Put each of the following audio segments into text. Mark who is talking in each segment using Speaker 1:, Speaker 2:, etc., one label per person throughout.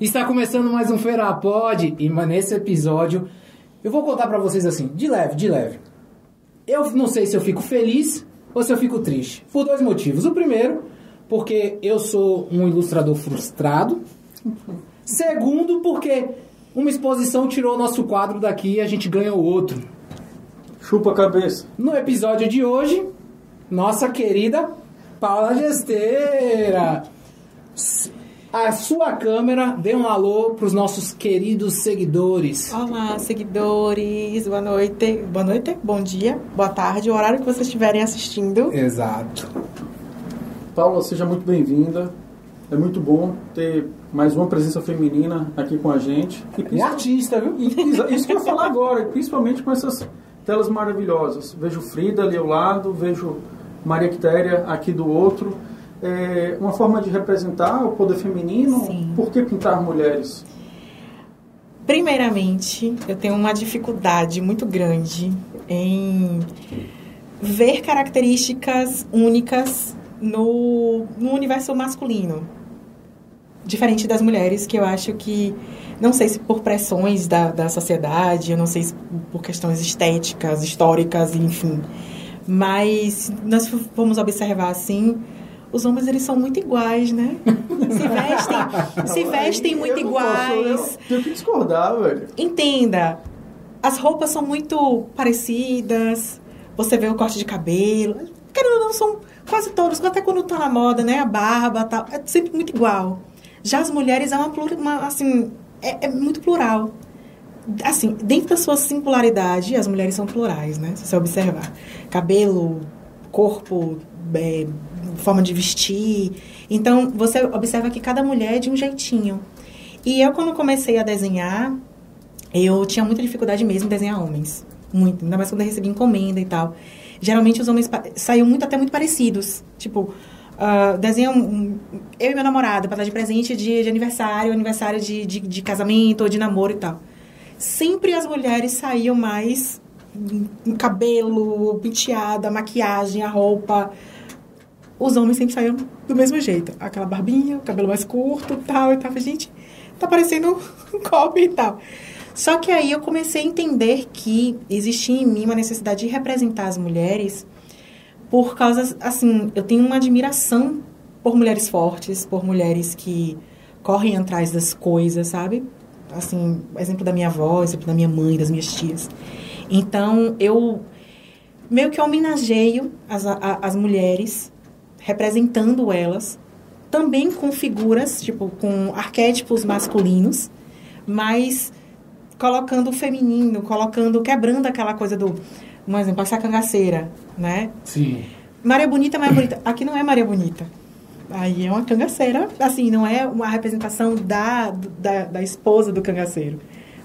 Speaker 1: Está começando mais um Feira Pod e nesse episódio eu vou contar pra vocês assim, de leve, de leve. Eu não sei se eu fico feliz ou se eu fico triste, por dois motivos. O primeiro, porque eu sou um ilustrador frustrado. Segundo, porque uma exposição tirou nosso quadro daqui e a gente ganhou outro.
Speaker 2: Chupa a cabeça.
Speaker 1: No episódio de hoje, nossa querida Paula Gesteira. A sua câmera dê um alô para os nossos queridos seguidores.
Speaker 3: Olá, seguidores. Boa noite. Boa noite, bom dia, boa tarde, o horário que vocês estiverem assistindo.
Speaker 1: Exato.
Speaker 2: Paula, seja muito bem-vinda. É muito bom ter mais uma presença feminina aqui com a gente.
Speaker 1: E, e artista, viu?
Speaker 2: E, isso que eu ia falar agora, principalmente com essas telas maravilhosas. Vejo Frida ali ao lado, vejo Maria Quitéria aqui do outro. É uma forma de representar o poder feminino.
Speaker 3: Sim.
Speaker 2: Por que pintar mulheres?
Speaker 3: Primeiramente, eu tenho uma dificuldade muito grande em ver características únicas no, no universo masculino. Diferente das mulheres, que eu acho que, não sei se por pressões da, da sociedade, eu não sei se por questões estéticas, históricas, enfim. Mas nós vamos observar assim, os homens eles são muito iguais, né? Se vestem, se vestem muito
Speaker 2: eu
Speaker 3: iguais.
Speaker 2: Posso, eu tenho que discordar, velho.
Speaker 3: Entenda, as roupas são muito parecidas. Você vê o corte de cabelo. Querendo ou não, são quase todos, até quando tá na moda, né? A barba tal. É sempre muito igual. Já as mulheres é uma, uma assim, é, é, muito plural. Assim, dentro da sua singularidade, as mulheres são plurais, né? Se você observar. Cabelo, corpo, é, forma de vestir. Então, você observa que cada mulher é de um jeitinho. E eu, quando comecei a desenhar, eu tinha muita dificuldade mesmo em desenhar homens. Muito. Ainda mais quando eu recebi encomenda e tal. Geralmente os homens saíam muito, até muito parecidos. Tipo, uh, desenham um, eu e meu namorado para dar de presente de, de aniversário, aniversário de, de, de casamento ou de namoro e tal. Sempre as mulheres saíam mais um cabelo, penteada, maquiagem, a roupa. Os homens sempre saíam do mesmo jeito. Aquela barbinha, o cabelo mais curto tal. E tava, gente, tá parecendo um copo e tal. Só que aí eu comecei a entender que existia em mim uma necessidade de representar as mulheres por causa, assim, eu tenho uma admiração por mulheres fortes, por mulheres que correm atrás das coisas, sabe? Assim, exemplo da minha avó, exemplo da minha mãe, das minhas tias. Então, eu meio que homenageio as, a, as mulheres, representando elas, também com figuras, tipo, com arquétipos masculinos, mas colocando o feminino, colocando, quebrando aquela coisa do, um exemplo, essa cangaceira, né?
Speaker 1: Sim.
Speaker 3: Maria Bonita, Maria Bonita. Aqui não é Maria Bonita. Aí é uma cangaceira, assim, não é uma representação da, da, da esposa do cangaceiro,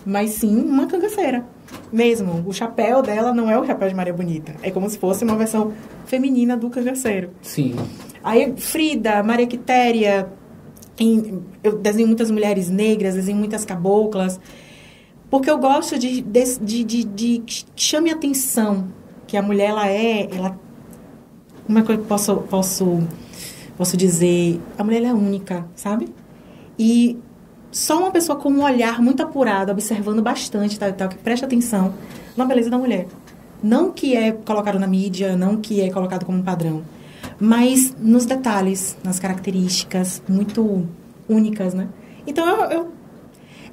Speaker 3: mas sim uma cangaceira mesmo. O chapéu dela não é o chapéu de Maria Bonita. É como se fosse uma versão feminina do cangaceiro.
Speaker 1: Sim.
Speaker 3: Aí, Frida, Maria Quitéria, em, eu desenho muitas mulheres negras, desenho muitas caboclas, porque eu gosto de, de, de, de, de que chame atenção, que a mulher, ela é, ela... Como é que eu posso, posso, posso dizer? A mulher, ela é única, sabe? E só uma pessoa com um olhar muito apurado, observando bastante, tal, tal, que presta atenção na beleza da mulher. Não que é colocado na mídia, não que é colocado como um padrão, mas nos detalhes, nas características muito únicas, né? Então eu, eu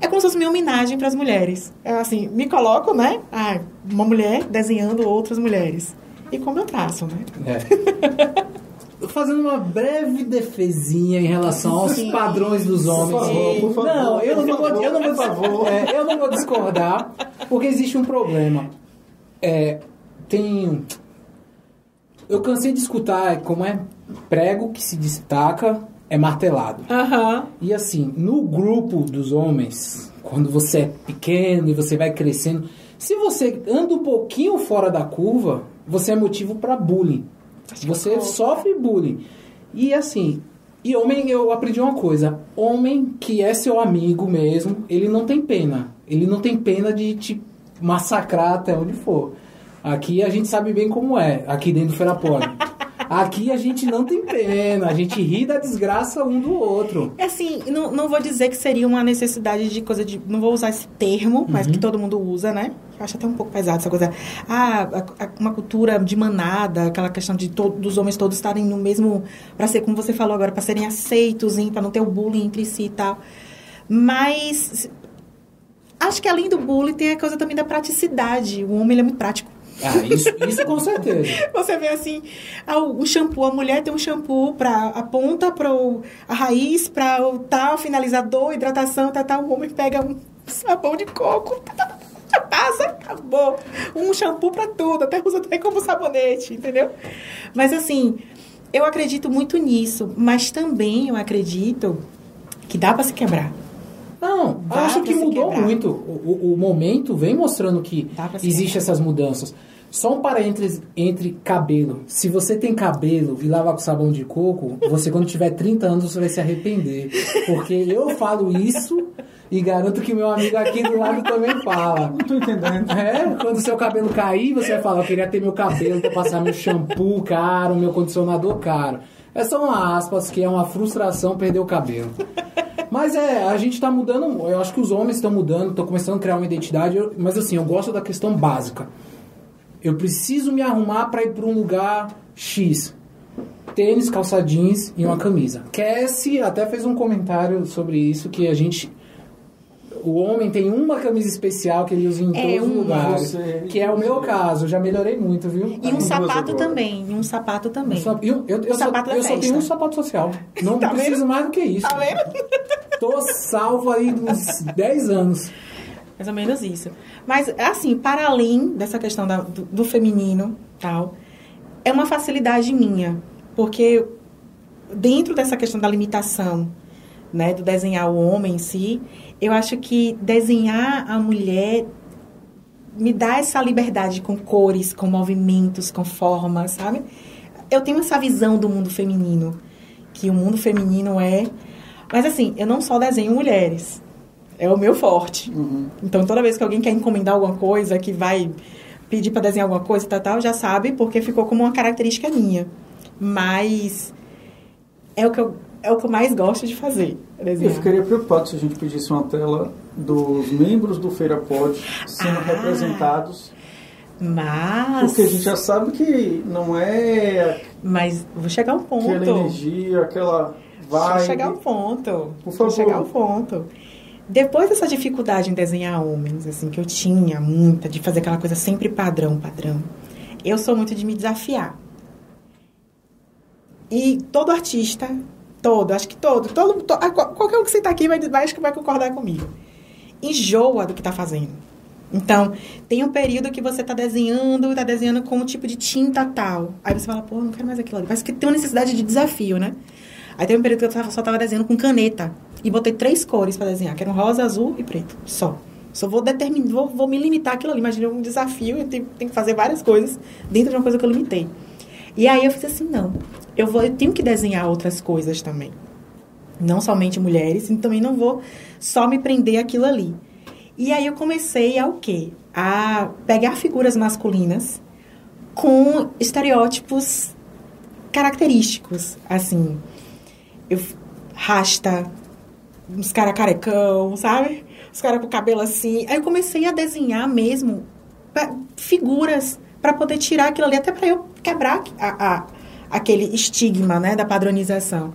Speaker 3: é como se fosse minha homenagem para as mulheres. Eu, assim, me coloco, né? Ah, uma mulher desenhando outras mulheres. E como eu traço, né?
Speaker 1: É. Fazendo uma breve defesinha em relação aos
Speaker 3: Sim.
Speaker 1: padrões dos homens.
Speaker 2: Por favor, por favor,
Speaker 1: não, eu não, vou,
Speaker 2: favor,
Speaker 1: eu, não vou,
Speaker 2: favor.
Speaker 1: é, eu não vou discordar, porque existe um problema. É, tem. Eu cansei de escutar como é prego que se destaca é martelado.
Speaker 3: Aham.
Speaker 1: E assim, no grupo dos homens, quando você é pequeno e você vai crescendo, se você anda um pouquinho fora da curva, você é motivo para bullying. Você sofre bullying. E assim, e homem, eu aprendi uma coisa: homem que é seu amigo mesmo, ele não tem pena. Ele não tem pena de te massacrar até onde for. Aqui a gente sabe bem como é, aqui dentro do Ferapoli. Aqui a gente não tem pena, a gente ri da desgraça um do outro.
Speaker 3: É assim, não, não vou dizer que seria uma necessidade de coisa de. Não vou usar esse termo, mas
Speaker 1: Uhum.
Speaker 3: que todo mundo usa, né? Eu acho até um pouco pesado essa coisa. Ah, a- a- uma cultura de manada, aquela questão de to- dos homens todos estarem no mesmo. Pra ser, como você falou agora, pra serem aceitos, pra não ter o bullying entre si e tal. Mas. Acho que além do bullying tem a coisa também da praticidade. O homem ele é muito prático.
Speaker 1: Ah, isso, isso com certeza.
Speaker 3: Você vê assim, ah, o shampoo, a mulher tem um shampoo para a ponta, para a raiz, para o tal, finalizador, hidratação, tal, tal. O homem pega um sabão de coco, tá, tá, tá, passa, acabou. Um shampoo para tudo, até usa até como sabonete, entendeu? Mas assim, eu acredito muito nisso, mas também eu acredito que dá para se quebrar.
Speaker 1: Não,
Speaker 3: Dá
Speaker 1: acho que mudou
Speaker 3: quebrar.
Speaker 1: muito. O, o- o momento vem mostrando que existem essas mudanças. Só um parênteses entre cabelo. Se você tem cabelo e lava com sabão de coco, você quando tiver 30 anos você vai se arrepender. Porque eu falo isso e garanto que meu amigo aqui do lado também fala.
Speaker 2: Não tô entendendo.
Speaker 1: É, quando seu cabelo cair, você vai falar, eu queria ter meu cabelo pra passar meu shampoo caro, meu condicionador caro. É só uma aspas que é uma frustração perder o cabelo. Mas é, a gente tá mudando, eu acho que os homens estão mudando, estão começando a criar uma identidade, mas assim, eu gosto da questão básica. Eu preciso me arrumar pra ir pra um lugar X. Tênis, calça jeans e uma camisa. Cassie até fez um comentário sobre isso, que a gente... O homem tem uma camisa especial que ele usa em
Speaker 3: É
Speaker 1: todos os
Speaker 3: uma.
Speaker 1: lugares.
Speaker 2: Você-
Speaker 1: Que é o meu caso, eu já melhorei muito, viu?
Speaker 3: E um sapato também, e um sapato também.
Speaker 1: Só- Eu, eu, eu,
Speaker 3: O
Speaker 1: só, eu só tenho um sapato social. Não
Speaker 3: Tá
Speaker 1: preciso
Speaker 3: vendo?
Speaker 1: mais do que isso.
Speaker 3: Tá vendo?
Speaker 1: Tô salvo aí uns 10 anos.
Speaker 3: Mais ou menos isso. Mas, assim, para além dessa questão da- do, do feminino tal, é uma facilidade minha. Porque dentro dessa questão da limitação, né, do desenhar o homem em si, eu acho que desenhar a mulher me dá essa liberdade com cores, com movimentos, com formas, sabe? Eu tenho essa visão do mundo feminino, que o mundo feminino é... Mas assim, eu não só desenho mulheres. É o meu forte.
Speaker 2: Uhum.
Speaker 3: Então, toda vez que alguém quer encomendar alguma coisa, que vai pedir para desenhar alguma coisa tal, tal, já sabe, porque ficou como uma característica minha. Mas é o que eu, é o que eu mais gosto de fazer.
Speaker 2: Eu
Speaker 3: Desenhar.
Speaker 2: ficaria preocupado se a gente pedisse uma tela dos membros do Feira Pod sendo
Speaker 3: Ah.
Speaker 2: representados.
Speaker 3: Mas,
Speaker 2: Porque a gente já sabe que não é
Speaker 3: mas vou chegar a um ponto.
Speaker 2: aquela energia, aquela
Speaker 3: Vou
Speaker 2: vibe.
Speaker 3: chegar ao ponto.
Speaker 2: Por
Speaker 3: Vou
Speaker 2: favor.
Speaker 3: chegar ao ponto. Depois dessa dificuldade em desenhar homens, assim, que eu tinha muita, de fazer aquela coisa sempre padrão, padrão, eu sou muito de me desafiar. E todo artista, todo, acho que todo, todo, to- qual- qualquer um que sentar aqui vai, vai, acho que vai concordar comigo. Enjoa do que está fazendo. Então, tem um período que você está desenhando, está desenhando com um tipo de tinta tal. Aí você fala, pô, não quero mais aquilo ali. Parece que tem uma necessidade de desafio, né? Aí tem um período que eu só estava desenhando com caneta. E botei três cores para desenhar, que eram rosa, azul e preto. Só. Só vou determinar, vou, vou me limitar aquilo ali. Imagina um desafio, eu tenho, tenho que fazer várias coisas dentro de uma coisa que eu limitei. E aí eu fiz assim, não. Eu, vou, eu tenho que desenhar outras coisas também. Não somente mulheres, e também não vou só me prender aquilo ali. E aí eu comecei a o quê? A pegar figuras masculinas com estereótipos característicos, assim. Eu rasta, uns caras carecão, sabe? Os caras com cabelo assim. Aí eu comecei a desenhar mesmo figuras para poder tirar aquilo ali, até para eu quebrar a, a- aquele estigma, né, da padronização.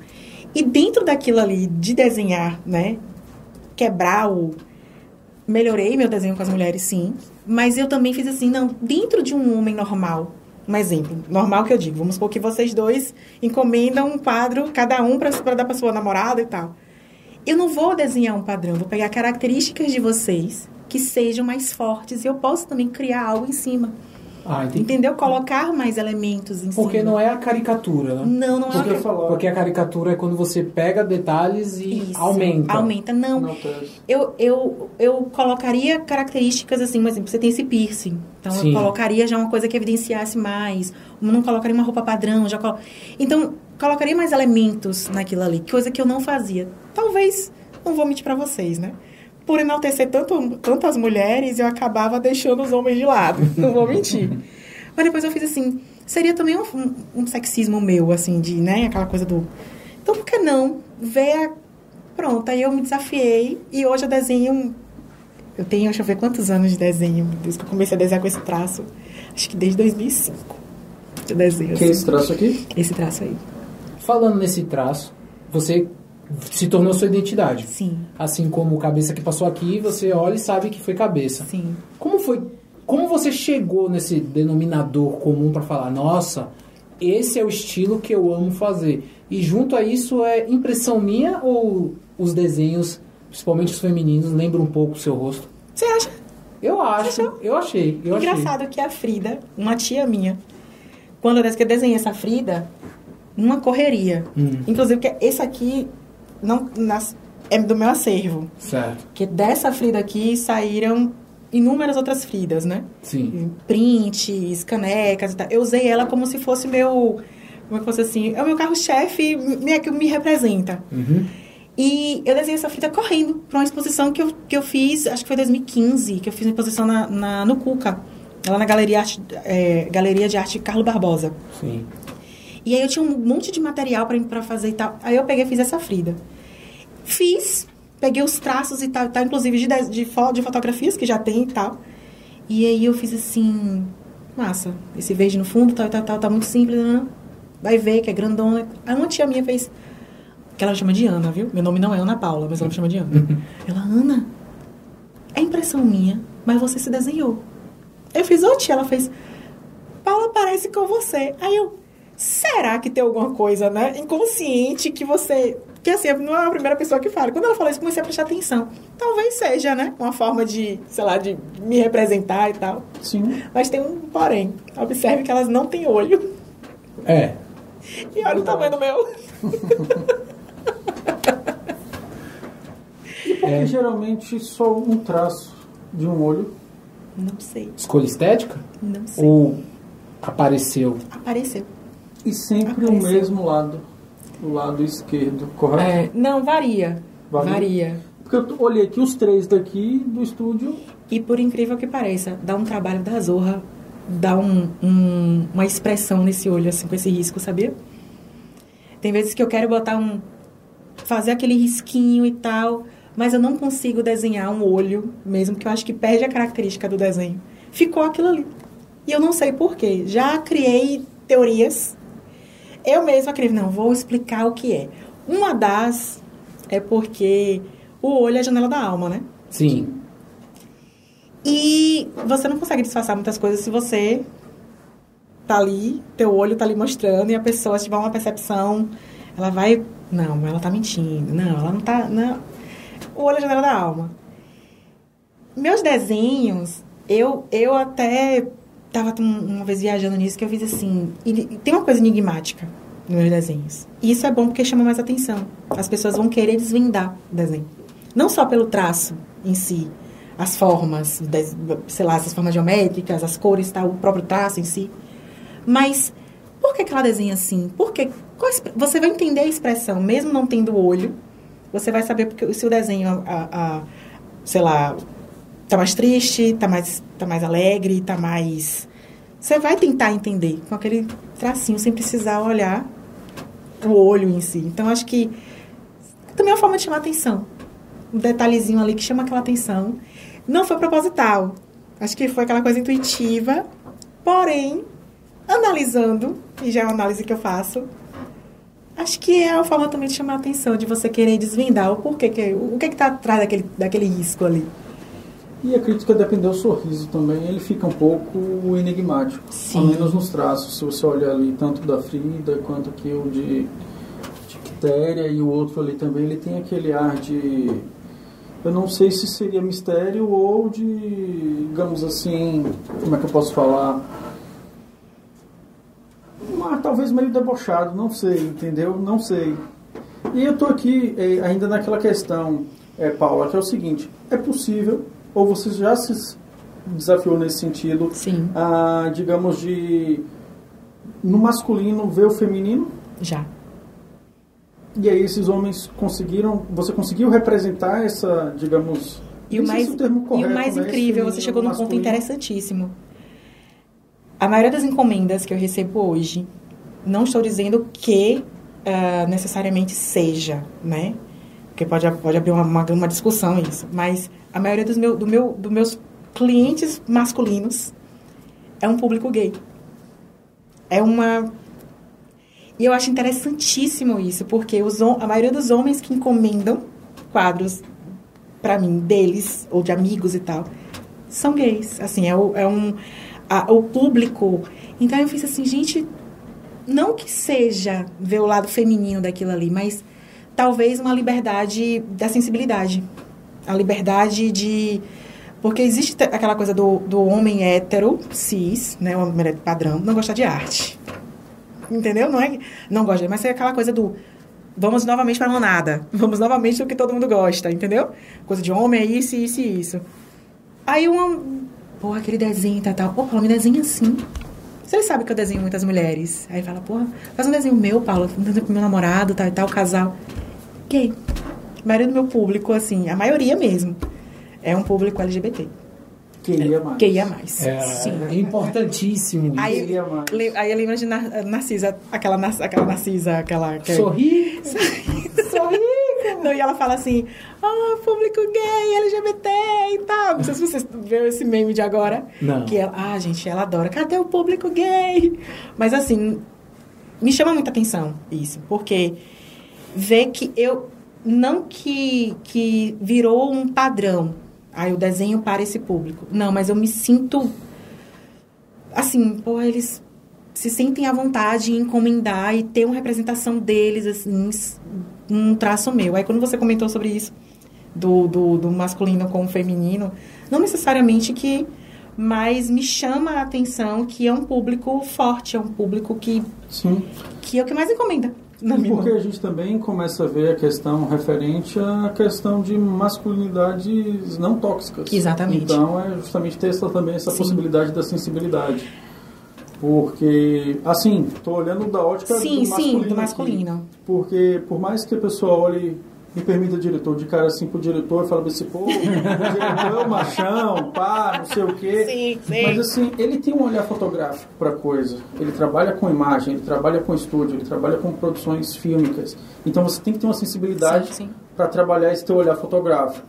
Speaker 3: E dentro daquilo ali de desenhar, né, quebrar o melhorei meu desenho com as mulheres, sim. Mas eu também fiz assim, não, dentro de um homem normal. Um exemplo, normal que eu digo. Vamos supor que vocês dois encomendam um quadro, cada um, para dar para sua namorada e tal. Eu não vou desenhar um padrão, vou pegar características de vocês que sejam mais fortes e eu posso também criar algo em cima.
Speaker 1: Ah, entendi.
Speaker 3: Entendeu? Colocar mais elementos em
Speaker 1: Porque
Speaker 3: cima.
Speaker 1: não é a caricatura, né?
Speaker 3: Não, não é
Speaker 2: Porque eu
Speaker 3: uma...
Speaker 2: falar.
Speaker 1: Porque a caricatura é quando você pega detalhes e
Speaker 3: Isso,
Speaker 1: aumenta.
Speaker 3: Aumenta, não.
Speaker 2: Não.
Speaker 3: Eu, eu, eu colocaria características assim, por exemplo, você tem esse piercing. Então
Speaker 1: Sim.
Speaker 3: eu colocaria já uma coisa que evidenciasse mais. Não colocaria uma roupa padrão, já colo... Então, colocaria mais elementos naquilo ali, coisa que eu não fazia. Talvez, não vou mentir pra vocês, né? Por enaltecer tanto, tantas mulheres, eu acabava deixando os homens de lado. Não vou mentir. Mas depois eu fiz assim, seria também um, um, um sexismo meu, assim, de, né, aquela coisa do... Então, por que não ver a... Pronto, aí eu me desafiei e hoje eu desenho... Eu tenho, deixa eu ver quantos anos de desenho, desde que eu comecei a desenhar com esse traço. Acho que desde 2005 eu desenho,
Speaker 2: Que é
Speaker 3: assim.
Speaker 2: esse traço aqui?
Speaker 3: Esse traço aí.
Speaker 1: Falando nesse traço, você se tornou sua identidade.
Speaker 3: Sim,
Speaker 1: Assim como o cabeça que passou aqui, você olha e sabe que foi cabeça.
Speaker 3: sim.
Speaker 1: Como foi? Como você chegou nesse denominador comum para falar, nossa, esse é o estilo que eu amo fazer? E junto a isso é impressão minha ou os desenhos, principalmente os femininos, lembram um pouco o seu rosto?
Speaker 3: Você acha
Speaker 1: Eu acho, eu achei, eu achei.
Speaker 3: Engraçado que a Frida, uma tia minha, quando eu desenhei essa Frida, numa correria.
Speaker 1: Hum.
Speaker 3: Inclusive, que esse aqui não, nas- é do meu acervo.
Speaker 1: Certo,
Speaker 3: Porque dessa Frida aqui saíram inúmeras outras Fridas, né?
Speaker 1: sim.
Speaker 3: Prints, canecas e tal. Eu usei ela como se fosse meu. Como é que fosse assim? É o meu carro-chefe, me, que me representa.
Speaker 1: Uhum.
Speaker 3: E eu desenhei essa fita correndo para uma exposição que eu, que eu fiz, acho que foi 2015, que eu fiz uma exposição na, na- no Cuca, lá na Galeria, Arte, é, Galeria de Arte Carlo Barbosa.
Speaker 1: Sim.
Speaker 3: E aí eu tinha um monte de material para pra fazer e tal. Aí eu peguei e fiz essa Frida. Fiz, peguei os traços e tal, e tal inclusive de, de, de, fo- de fotografias que já tem e tal. E aí eu fiz assim, massa, esse verde no fundo, tal, tal, tal, tá muito simples, né? vai ver que é grandona. Aí uma tia minha fez, que ela chama de Ana, viu? Meu nome não é Ana Paula, mas ela me chama de Ana. ela, Ana, é impressão minha, mas você se desenhou. Eu fiz, ô tia, ela fez, Paula parece com você. Aí eu, será que tem alguma coisa, né, inconsciente que você... Que assim, não é a primeira pessoa que fala. Quando ela falou isso, comecei a prestar atenção. Talvez seja, né, uma forma de, sei lá, de me representar e tal.
Speaker 2: Sim.
Speaker 3: Mas tem um porém. Observe que elas não têm olho.
Speaker 1: É.
Speaker 3: E olha o tamanho do meu.
Speaker 2: E por que
Speaker 1: É.
Speaker 2: geralmente só um traço de um olho?
Speaker 3: Não sei,
Speaker 1: Escolha estética?
Speaker 3: não sei.
Speaker 1: Ou apareceu?
Speaker 3: Apareceu.
Speaker 2: E sempre o mesmo lado. O lado esquerdo, correto?
Speaker 3: É, não, varia.
Speaker 2: Varia?
Speaker 3: Varia.
Speaker 2: Porque eu olhei aqui os três daqui do estúdio.
Speaker 3: E por incrível que pareça, dá um trabalho da zorra, dá um, um- uma expressão nesse olho, assim, com esse risco, sabia? Tem vezes que eu quero botar um. fazer aquele risquinho e tal, mas eu não consigo desenhar um olho, mesmo que eu acho que perde a característica do desenho. Ficou aquilo ali. E eu não sei porquê. Já criei teorias. Eu mesma criei, não, vou explicar o que é. Uma das é porque o olho é a janela da alma, né?
Speaker 1: Sim.
Speaker 3: E você não consegue disfarçar muitas coisas se você tá ali, teu olho tá ali mostrando e a pessoa se tiver uma percepção, ela vai, não, ela tá mentindo. Não, ela não tá, não. O olho é a janela da alma. Meus desenhos, eu eu até tava um- uma vez viajando nisso que eu fiz assim, e e tem uma coisa enigmática nos meus desenhos. E isso é bom porque chama mais atenção. As pessoas vão querer desvendar o desenho. Não só pelo traço em si, as formas, sei lá, essas formas geométricas, as cores, tal, o próprio traço em si. Mas por que, que ela desenha assim? Por que, você vai entender a expressão, mesmo não tendo olho. Você vai saber porque se o desenho, a, a- sei lá, tá mais triste, tá mais, tá mais alegre, tá mais. Você vai tentar entender com aquele tracinho sem precisar olhar o olho em si. Então acho que também é uma forma de chamar atenção. Um detalhezinho ali que chama aquela atenção. Não foi proposital. Acho que foi aquela coisa intuitiva. Porém, analisando, e já é uma análise que eu faço, acho que é uma forma também de chamar atenção, de você querer desvendar o porquê, que, o que está atrás daquele, daquele risco ali.
Speaker 2: E a crítica depender do sorriso também, ele fica um pouco enigmático.
Speaker 3: Sim.
Speaker 2: Ao menos nos traços, se você olhar ali, tanto da Frida quanto aqui o de, de Quitéria e o outro ali também, ele tem aquele ar de. Eu não sei se seria mistério ou de, digamos assim, como é que eu posso falar? Ar talvez meio debochado, não sei, entendeu? Não sei. E eu tô aqui eh, ainda naquela questão, eh, Paula, que é o seguinte: é possível, ou você já se desafiou nesse sentido,
Speaker 3: Sim,
Speaker 2: a, digamos, de no masculino ver o feminino?
Speaker 3: já.
Speaker 2: E aí esses homens conseguiram, você conseguiu representar essa, digamos,
Speaker 3: E o mais,
Speaker 2: se o termo
Speaker 3: e
Speaker 2: correto,
Speaker 3: o mais
Speaker 2: né,
Speaker 3: incrível, você chegou num ponto
Speaker 2: masculino.
Speaker 3: interessantíssimo. A maioria das encomendas que eu recebo hoje, não estou dizendo que uh, necessariamente seja, né? Porque pode, pode abrir uma, uma, uma discussão isso. Mas a maioria dos meu, do meu, dos meus clientes masculinos é um público gay. É uma. E eu acho interessantíssimo isso, porque os, a maioria dos homens que encomendam quadros para mim, deles, ou de amigos e tal, são gays. Assim, é, o, é um. A, o público. Então eu fiz assim, gente, não que seja ver o lado feminino daquilo ali, mas talvez uma liberdade da sensibilidade. A liberdade de. Porque existe aquela coisa do, do homem hétero, cis, né? Uma mulher padrão, não gostar de arte. Entendeu? Não é não gosta, mas é aquela coisa do vamos novamente para a nada. Vamos novamente do que todo mundo gosta, entendeu? Coisa de homem é isso, isso e isso. Aí uma. Pô, aquele desenho tá tal. Pô, Paulo, me desenha assim. Você sabe que eu desenho muitas mulheres. Aí fala, porra, faz um desenho meu, Paulo, meu namorado, tal, tal, casal. Gay. A maioria do meu público, assim, a maioria mesmo, é um público LGBT.
Speaker 2: Queria mais.
Speaker 3: Queria mais.
Speaker 1: É, Sim. é importantíssimo.
Speaker 3: Aí, Queria mais. aí eu lembro de Narcisa, aquela, aquela Narcisa, aquela... Que...
Speaker 1: Sorri. Sorri.
Speaker 3: Não, e ela fala assim, oh, público gay, LGBT e tal. Não sei se vocês viram esse meme de agora.
Speaker 1: Não.
Speaker 3: Que ela, ah, gente, ela adora. Cadê o público gay? Mas assim, me chama muita atenção isso. Porque vê que eu... Não que, que virou um padrão Aí o desenho para esse público. Não, mas eu me sinto assim, pô, eles se sentem à vontade em encomendar e ter uma representação deles, assim, um traço meu. Aí quando você comentou sobre isso, do, do, do masculino com o feminino, não necessariamente que, mas me chama a atenção que é um público forte, é um público que,
Speaker 2: Sim.
Speaker 3: que é o que mais encomenda.
Speaker 2: Porque a gente também começa a ver a questão referente à questão de masculinidades não tóxicas.
Speaker 3: Exatamente.
Speaker 2: Então é justamente ter essa, também essa Sim. possibilidade da sensibilidade. Porque, assim, estou olhando da ótica
Speaker 3: sim,
Speaker 2: do masculino.
Speaker 3: Sim, do masculino.
Speaker 2: Aqui, porque, por mais que a pessoa olhe me permita, diretor, de cara assim pro diretor e fala assim, pô, o diretor é machão, pá, não sei o quê.
Speaker 3: Sim, sim.
Speaker 2: Mas assim, ele tem um olhar fotográfico pra coisa. Ele trabalha com imagem, ele trabalha com estúdio, ele trabalha com produções fílmicas. Então você tem que ter uma sensibilidade para trabalhar esse teu olhar fotográfico.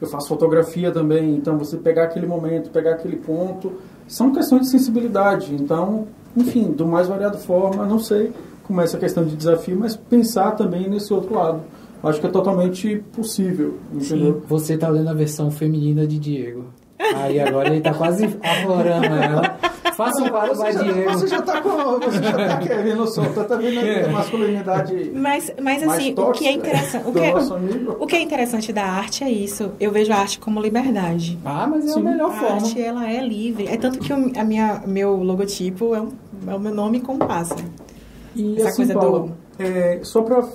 Speaker 2: Eu faço fotografia também, então você pegar aquele momento, pegar aquele ponto, são questões de sensibilidade. Então, enfim, do mais variado forma, não sei como é essa questão de desafio, mas pensar também nesse outro lado acho que é totalmente possível, entendeu? Sim,
Speaker 1: você está lendo a versão feminina de Diego. Aí agora ele está quase aflorando ela. Faça um quadro vai Diego.
Speaker 2: Você já está com. Você já está querendo soltar, tá vendo a masculinidade.
Speaker 3: Mas, mas assim, o que é interessante. O que é, o que é interessante da arte é isso. Eu vejo a arte como liberdade.
Speaker 1: Ah, mas é Sim. a melhor forma. A
Speaker 3: arte, ela é livre. É tanto que o, a minha, meu logotipo é, um, é o meu nome com pássaro.
Speaker 2: E Essa assim, coisa Paulo, do... é, só para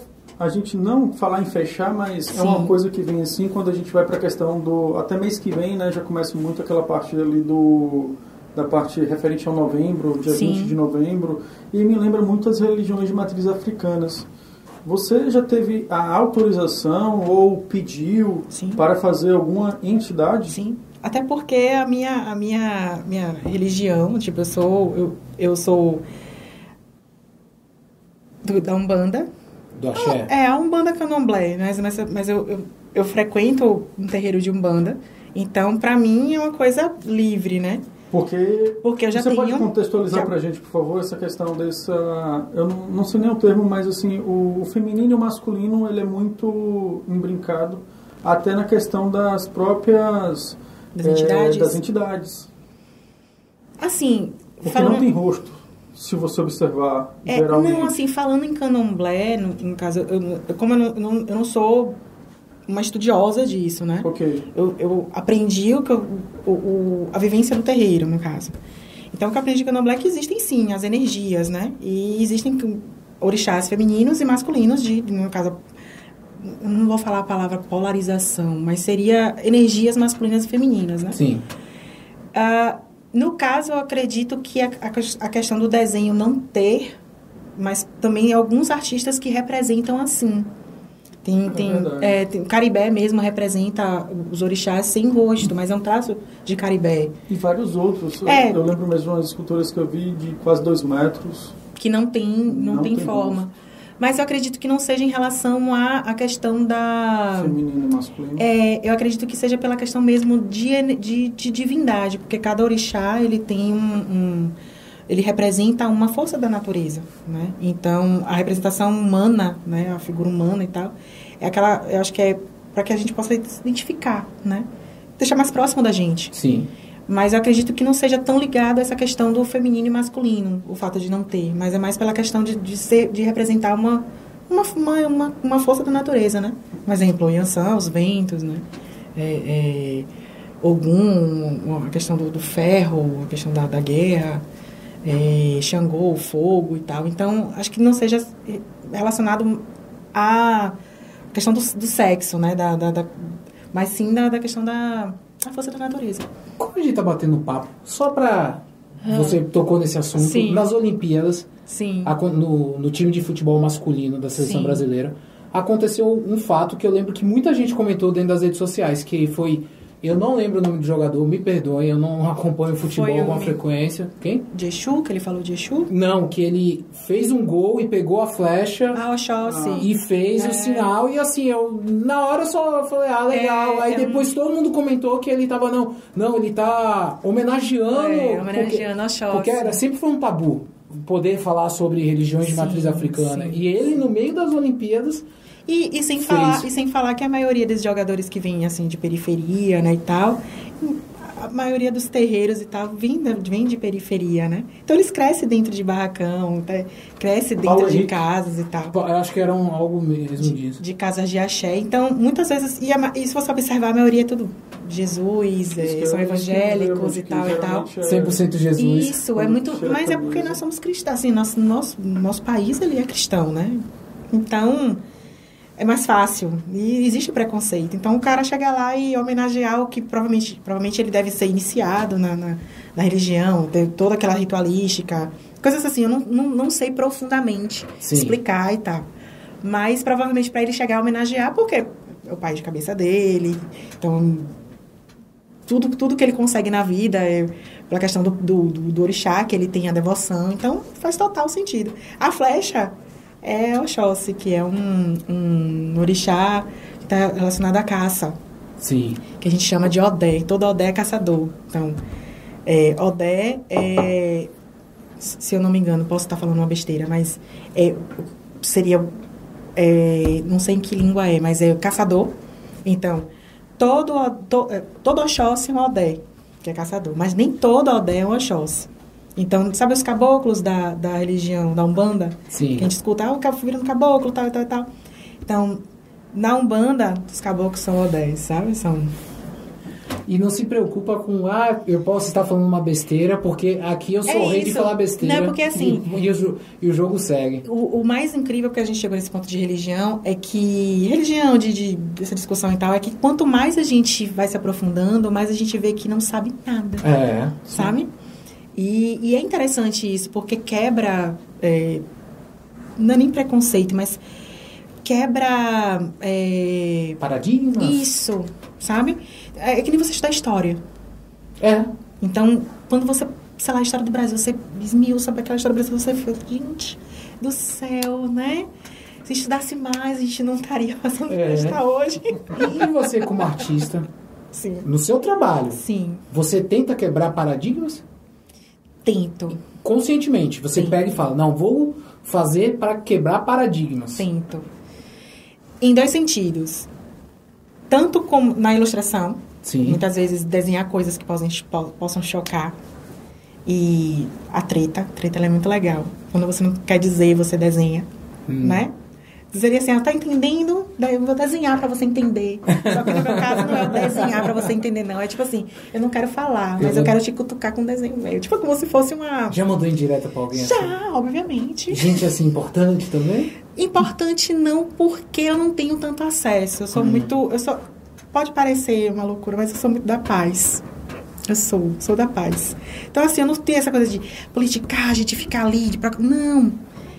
Speaker 2: a gente não falar em fechar, mas Sim. é uma coisa que vem assim quando a gente vai para a questão do até mês que vem, né, já começa muito aquela parte ali do da parte referente ao novembro, dia Sim. 20 de novembro, e me lembra muito as religiões de matriz africanas. Você já teve a autorização ou pediu Sim. para fazer alguma entidade?
Speaker 3: Sim. Até porque a minha a minha minha religião, tipo, eu sou eu, eu sou do, da Umbanda,
Speaker 1: do axé?
Speaker 3: É, a Umbanda Candomblé, mas, mas, mas eu, eu, eu frequento um terreiro de Umbanda, então para mim é uma coisa livre, né?
Speaker 2: Porque,
Speaker 3: Porque eu já
Speaker 2: você
Speaker 3: tenho...
Speaker 2: pode contextualizar já... para a gente, por favor, essa questão dessa... Eu não, não sei nem o termo, mas assim, o, o feminino e o masculino, ele é muito embrincado, até na questão das próprias...
Speaker 3: Das é, entidades?
Speaker 2: Das entidades.
Speaker 3: Assim...
Speaker 2: Porque falando... não tem rosto se você observar
Speaker 3: é,
Speaker 2: geralmente.
Speaker 3: Não, assim, falando em candomblé, no, no caso, eu, eu, como eu não, eu não, eu não sou uma estudiosa disso, né?
Speaker 2: Ok.
Speaker 3: Eu, eu aprendi o que eu, o, o, a vivência do terreiro, no caso. Então, o que eu aprendi com candomblé é que existem, sim, as energias, né? E existem orixás femininos e masculinos, de, no caso, eu não vou falar a palavra polarização, mas seria energias masculinas e femininas, né?
Speaker 1: Sim.
Speaker 3: Uh, no caso, eu acredito que a, a, questão do desenho não ter, mas também alguns artistas que representam assim. Tem,
Speaker 2: É
Speaker 3: tem, é, tem- Caribé mesmo representa os orixás sem rosto, mas é um traço de Caribé.
Speaker 2: E vários outros.
Speaker 3: É.
Speaker 2: Eu lembro mesmo umas esculturas que eu vi de quase dois metros.
Speaker 3: que não tem, não,
Speaker 2: Não
Speaker 3: tem,
Speaker 2: tem
Speaker 3: forma. Mas eu acredito que não seja em relação à, à questão da.
Speaker 2: Feminino e masculino.
Speaker 3: É, eu acredito que seja pela questão mesmo de, de, de divindade, porque cada orixá ele tem um, um- ele representa uma força da natureza, né? Então a representação humana, né, a figura humana e tal, é aquela, eu acho que é para que a gente possa se identificar, né? Deixar mais próximo da gente.
Speaker 1: Sim.
Speaker 3: Mas eu acredito que não seja tão ligado a essa questão do feminino e masculino, o fato de não ter. Mas é mais pela questão de, de, ser, de representar uma, uma, uma, uma, força da natureza, né? Um exemplo, Yansan, os ventos, né? É, é, Ogum, a questão do, do ferro, a questão da, da guerra, é, Xangô, o fogo e tal. Então, acho que não seja relacionado à questão do, do sexo, né? Da, da, da- mas sim da, da questão da, da força da natureza.
Speaker 1: Como a gente tá batendo papo, só pra. Você tocou nesse assunto.
Speaker 3: Ah. Sim.
Speaker 1: Nas Olimpíadas,
Speaker 3: Sim.
Speaker 1: acon- no, no time de futebol masculino da seleção
Speaker 3: Sim.
Speaker 1: brasileira, aconteceu um fato que eu lembro que muita gente comentou dentro das redes sociais, que foi. Eu não lembro o nome do jogador, me perdoem, eu não acompanho futebol
Speaker 3: Foi o
Speaker 1: com a frequência. Quem?
Speaker 3: De Exu, que ele falou de Exu?
Speaker 1: Não, que ele fez um gol e pegou a flecha
Speaker 3: Ah, Oxóssi.
Speaker 1: e fez
Speaker 3: É.
Speaker 1: o sinal. E assim, eu na hora eu só falei, ah, legal.
Speaker 3: É,
Speaker 1: Aí
Speaker 3: é
Speaker 1: depois todo mundo comentou que ele tava, não, não, ele tá homenageando.
Speaker 3: É, homenageando Oxóssi.
Speaker 1: Porque era, sempre foi um tabu poder falar sobre religiões de
Speaker 3: Sim,
Speaker 1: matriz africana.
Speaker 3: sim.
Speaker 1: E ele, no meio das Olimpíadas,
Speaker 3: E, e, sem falar, e sem falar que a maioria dos jogadores que vêm assim de periferia, né, e tal, a maioria dos terreiros e tal vem, vem de periferia, né? Então eles crescem dentro de barracão, tá? crescem dentro
Speaker 2: Paulo
Speaker 3: de
Speaker 2: Henrique.
Speaker 3: casas e tal.
Speaker 1: eu acho que era um, algo mesmo disso.
Speaker 3: De casas de axé. Então, muitas vezes, e, a e se você observar, a maioria é tudo Jesus, é, são evangélicos
Speaker 2: isso
Speaker 3: e tal e tal.
Speaker 2: geralmente é-
Speaker 1: 100% Jesus.
Speaker 3: Isso, é muito. Mas é porque nós somos cristãos. Assim, nosso, nosso, nosso país ele é cristão, né? Então, é mais fácil. E existe preconceito. Então, o cara chega lá e homenagear o que provavelmente, provavelmente ele deve ser iniciado na, na, na religião, ter toda aquela ritualística. Coisas assim, eu não, não, não sei profundamente
Speaker 1: Sim.
Speaker 3: explicar e tal. Mas provavelmente para ele chegar a homenagear, porque é o pai de cabeça dele. Então, tudo, tudo que ele consegue na vida é pela questão do, do, do, do orixá, que ele tem a devoção. Então, faz total sentido. A flecha é Oxóssi, que é um, um orixá que está relacionado à caça,
Speaker 1: Sim.
Speaker 3: que a gente chama de Odé. Todo Odé é caçador. Então, é, Odé é... Se eu não me engano, posso estar falando uma besteira, mas é, seria... é, não sei em que língua é, mas é caçador. Então, todo, to, é, todo Oxóssi é um Odé, que é caçador. Mas nem todo Odé é um Oxóssi. Então, sabe os caboclos da, da religião, da Umbanda?
Speaker 1: Sim.
Speaker 3: Que a gente escuta, ah, o cabo virando caboclo, tal, tal, tal. Então, na Umbanda, os caboclos são Odés, sabe? São...
Speaker 1: E não se preocupa com, ah, eu posso estar falando uma besteira, porque aqui eu sou
Speaker 3: É
Speaker 1: o rei de falar besteira.
Speaker 3: Não, porque assim-
Speaker 1: E, e o, e o jogo segue.
Speaker 3: O, o mais incrível que a gente chegou nesse ponto de religião é que religião de, de dessa discussão e tal é que quanto mais a gente vai se aprofundando, mais a gente vê que não sabe nada,
Speaker 1: É.
Speaker 3: sabe? E, e é interessante isso porque quebra é, não é nem preconceito, mas quebra é,
Speaker 1: Paradigmas?
Speaker 3: isso, sabe? É, é que nem você estudar história.
Speaker 1: É.
Speaker 3: Então, quando você, sei lá, a história do Brasil, você esmiuça aquela história do Brasil, você fica, gente do céu, né? Se estudasse mais, a gente não estaria passando
Speaker 1: É.
Speaker 3: está hoje.
Speaker 1: E você, como artista,
Speaker 3: Sim.
Speaker 1: no seu trabalho,
Speaker 3: Sim,
Speaker 1: você tenta quebrar paradigmas?
Speaker 3: Tento,
Speaker 1: Conscientemente. Você
Speaker 3: Sim.
Speaker 1: pega e fala, não, vou fazer para quebrar paradigmas.
Speaker 3: tento. Em dois sentidos. Tanto como na ilustração,
Speaker 1: Sim.
Speaker 3: muitas vezes desenhar coisas que possam, po- possam chocar. E a treta, a treta ela é muito legal. Quando você não quer dizer, você desenha,
Speaker 1: Hum.
Speaker 3: né? Dizeria assim, ah, tá entendendo? Daí eu vou desenhar pra você entender. Só que no meu caso não é desenhar pra você entender, não. É tipo assim, eu não quero falar, mas eu quero te cutucar com um desenho meio. Tipo como se fosse uma...
Speaker 1: Já mandou indireta pra alguém assim?
Speaker 3: Já, obviamente.
Speaker 1: Gente assim importante também?
Speaker 3: Importante não porque eu não tenho tanto acesso. Eu sou muito. Eu sou. Pode parecer uma loucura, mas eu sou muito da paz. Eu sou, sou da paz. Então, assim, eu não tenho essa coisa de politicagem, de ficar ali, de. Não.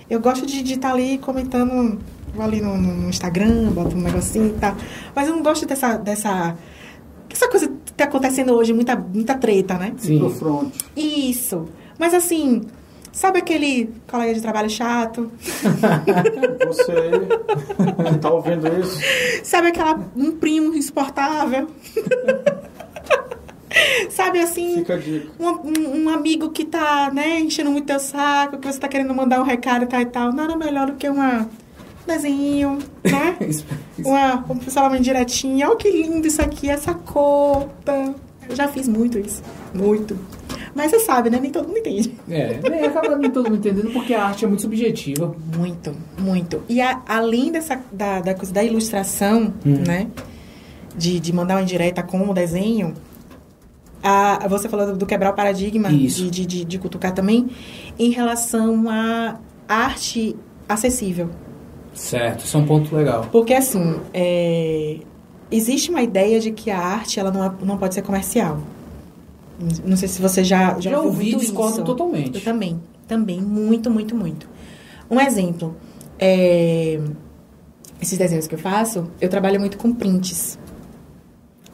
Speaker 3: Eu gosto de estar ali comentando vou ali no, no Instagram, boto um negocinho e tal. Mas eu não gosto dessa. dessa essa coisa que tá acontecendo hoje, muita, muita treta, né?
Speaker 1: Sim.
Speaker 3: Isso. Mas assim, sabe aquele colega de trabalho chato?
Speaker 2: Você que tá ouvindo isso,
Speaker 3: Sabe aquela um primo insuportável? sabe assim,
Speaker 2: fica a dica.
Speaker 3: um, um- um amigo que tá, né, enchendo muito teu saco, que você tá querendo mandar um recado e tal e tal. Nada melhor do que uma um desenho, né?
Speaker 1: Isso- isso-
Speaker 3: Uma, como falar uma indiretinha. Olha que lindo isso aqui, essa tá? Eu já fiz muito isso. Muito. Mas você sabe, né? Nem todo mundo entende.
Speaker 1: É, é, acaba nem todo mundo entendendo porque a arte é muito subjetiva.
Speaker 3: Muito, muito. E a- além dessa, da, da coisa da ilustração, né? De, de mandar uma indireta com o desenho, a, você falou do, do quebrar o paradigma,
Speaker 1: Isso.
Speaker 3: de, de, de cutucar também, em relação à arte acessível.
Speaker 1: Certo, isso é um ponto legal.
Speaker 3: Porque, assim, é, existe uma ideia de que a arte ela não, é- não pode ser comercial. Não sei se você já, já,
Speaker 1: Já
Speaker 3: ouviu
Speaker 1: ouvi, discordo
Speaker 3: isso.
Speaker 1: totalmente.
Speaker 3: Eu também. Também. Muito, muito, muito. Um exemplo. é, esses desenhos que eu faço, eu trabalho muito com prints.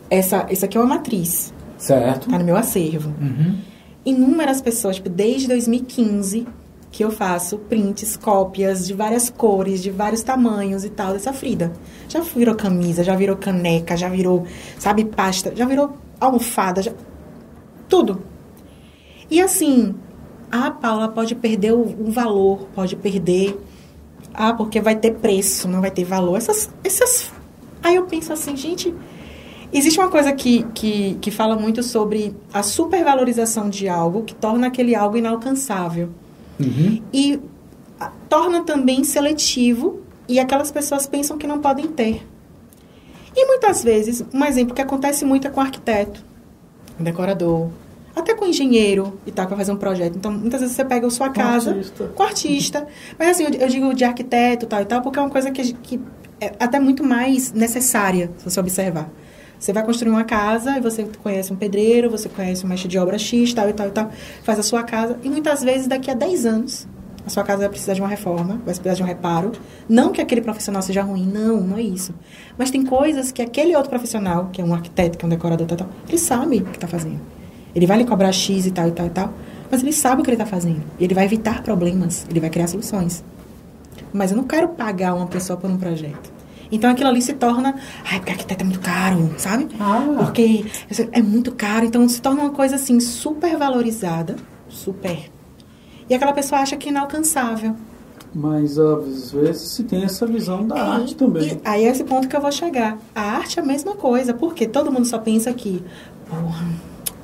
Speaker 3: Essa, essa aqui é uma matriz.
Speaker 1: Certo.
Speaker 3: Tá no meu acervo.
Speaker 1: Uhum.
Speaker 3: Inúmeras pessoas, tipo, desde 2015 que eu faço prints, cópias de várias cores, de vários tamanhos e tal, dessa Frida. Já virou camisa, já virou caneca, já virou, sabe, pasta, já virou almofada, já... tudo. E assim, a Paula pode perder o, o valor, pode perder. Ah, porque vai ter preço, não vai ter valor. Essas. essas... Aí eu penso assim, gente. Existe uma coisa que, que, que fala muito sobre a supervalorização de algo que torna aquele algo inalcançável.
Speaker 1: Uhum.
Speaker 3: E torna também seletivo e aquelas pessoas pensam que não podem ter. E muitas vezes, um exemplo que acontece muito é com arquiteto, com decorador, até com engenheiro e tal, que vai fazer um projeto. Então, muitas vezes você pega a sua casa
Speaker 2: artista.
Speaker 3: com artista. Mas assim, eu, eu digo de arquiteto tal e tal, porque é uma coisa que, que é até muito mais necessária, se você observar. Você vai construir uma casa e você conhece um pedreiro, você conhece um mestre de obra X, tal e tal e tal, faz a sua casa. E muitas vezes, daqui a 10 anos, a sua casa vai precisar de uma reforma, vai precisar de um reparo. Não que aquele profissional seja ruim, não, não é isso. Mas tem coisas que aquele outro profissional, que é um arquiteto, que é um decorador, tal, tal, ele sabe o que está fazendo. Ele vai lhe cobrar X e tal e tal e tal, mas ele sabe o que ele está fazendo. E ele vai evitar problemas, ele vai criar soluções. Mas eu não quero pagar uma pessoa por um projeto. Então aquilo ali se torna. Ai, porque arquiteto é muito caro, sabe?
Speaker 1: Ah.
Speaker 3: Porque é muito caro. Então se torna uma coisa assim, super valorizada. Super. E aquela pessoa acha que é inalcançável.
Speaker 2: Mas às vezes se tem essa visão da arte também.
Speaker 3: E aí é esse ponto que eu vou chegar. A arte é a mesma coisa, porque todo mundo só pensa que, porra,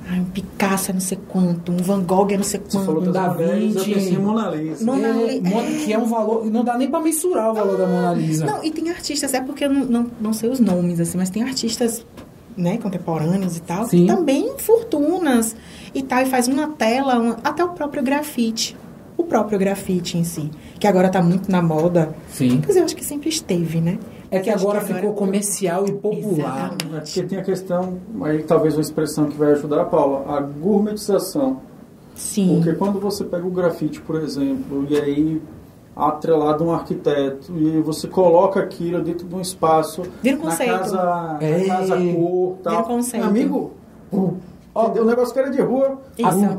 Speaker 3: ai, um Picasso é não sei quanto, um Van Gogh é não sei
Speaker 2: Você
Speaker 3: quanto.
Speaker 2: falou das
Speaker 1: Da
Speaker 2: mulheres, eu
Speaker 1: Vinci.
Speaker 2: pensei em Mona Lisa.
Speaker 3: Mona
Speaker 1: É, que é um valor. Não dá nem pra mensurar o valor da Mona Lisa.
Speaker 3: Não, e tem artistas, é porque eu não, não, não sei os nomes, assim, mas tem artistas, né, contemporâneos e tal,
Speaker 1: Sim.
Speaker 3: que também fortunas e tal, e faz uma tela, uma- até o próprio grafite. O próprio grafite em si, que agora tá muito na moda.
Speaker 1: Sim.
Speaker 3: Mas eu acho que sempre esteve, né?
Speaker 1: É que agora ficou comercial e popular.
Speaker 3: Exatamente.
Speaker 2: É porque tem a questão, aí talvez uma expressão que vai ajudar a Paula, a gourmetização.
Speaker 3: Sim.
Speaker 2: Porque quando você pega o grafite, por exemplo, e aí atrelado a um arquiteto, e você coloca aquilo dentro de um espaço
Speaker 3: Vira um
Speaker 2: na
Speaker 3: conceito.
Speaker 2: casa,
Speaker 1: É.
Speaker 2: na casa cor, tal.
Speaker 3: Vira conceito.
Speaker 2: Meu amigo, o negócio que era de rua.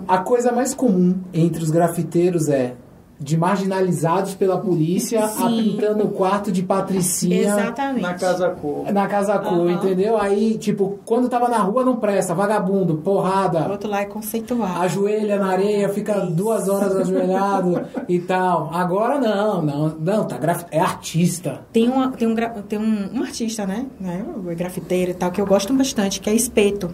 Speaker 1: A, a coisa mais comum entre os grafiteiros é de marginalizados pela polícia
Speaker 3: Sim.
Speaker 1: a pintando o quarto de patricinha
Speaker 3: Exatamente.
Speaker 2: Na casa cor.
Speaker 1: na casa cor,
Speaker 3: Aham.
Speaker 1: entendeu? Aí, tipo, quando tava na rua não presta, vagabundo,
Speaker 3: O
Speaker 1: porrada,
Speaker 3: outro lá é conceitual.
Speaker 1: ajoelha na areia, fica duas horas ajoelhado e tal. Agora não, não, não, tá graf... é artista.
Speaker 3: Tem, uma, tem, um, gra- tem um, um artista, né? né? O grafiteiro e tal, que eu gosto bastante, que é Espeto.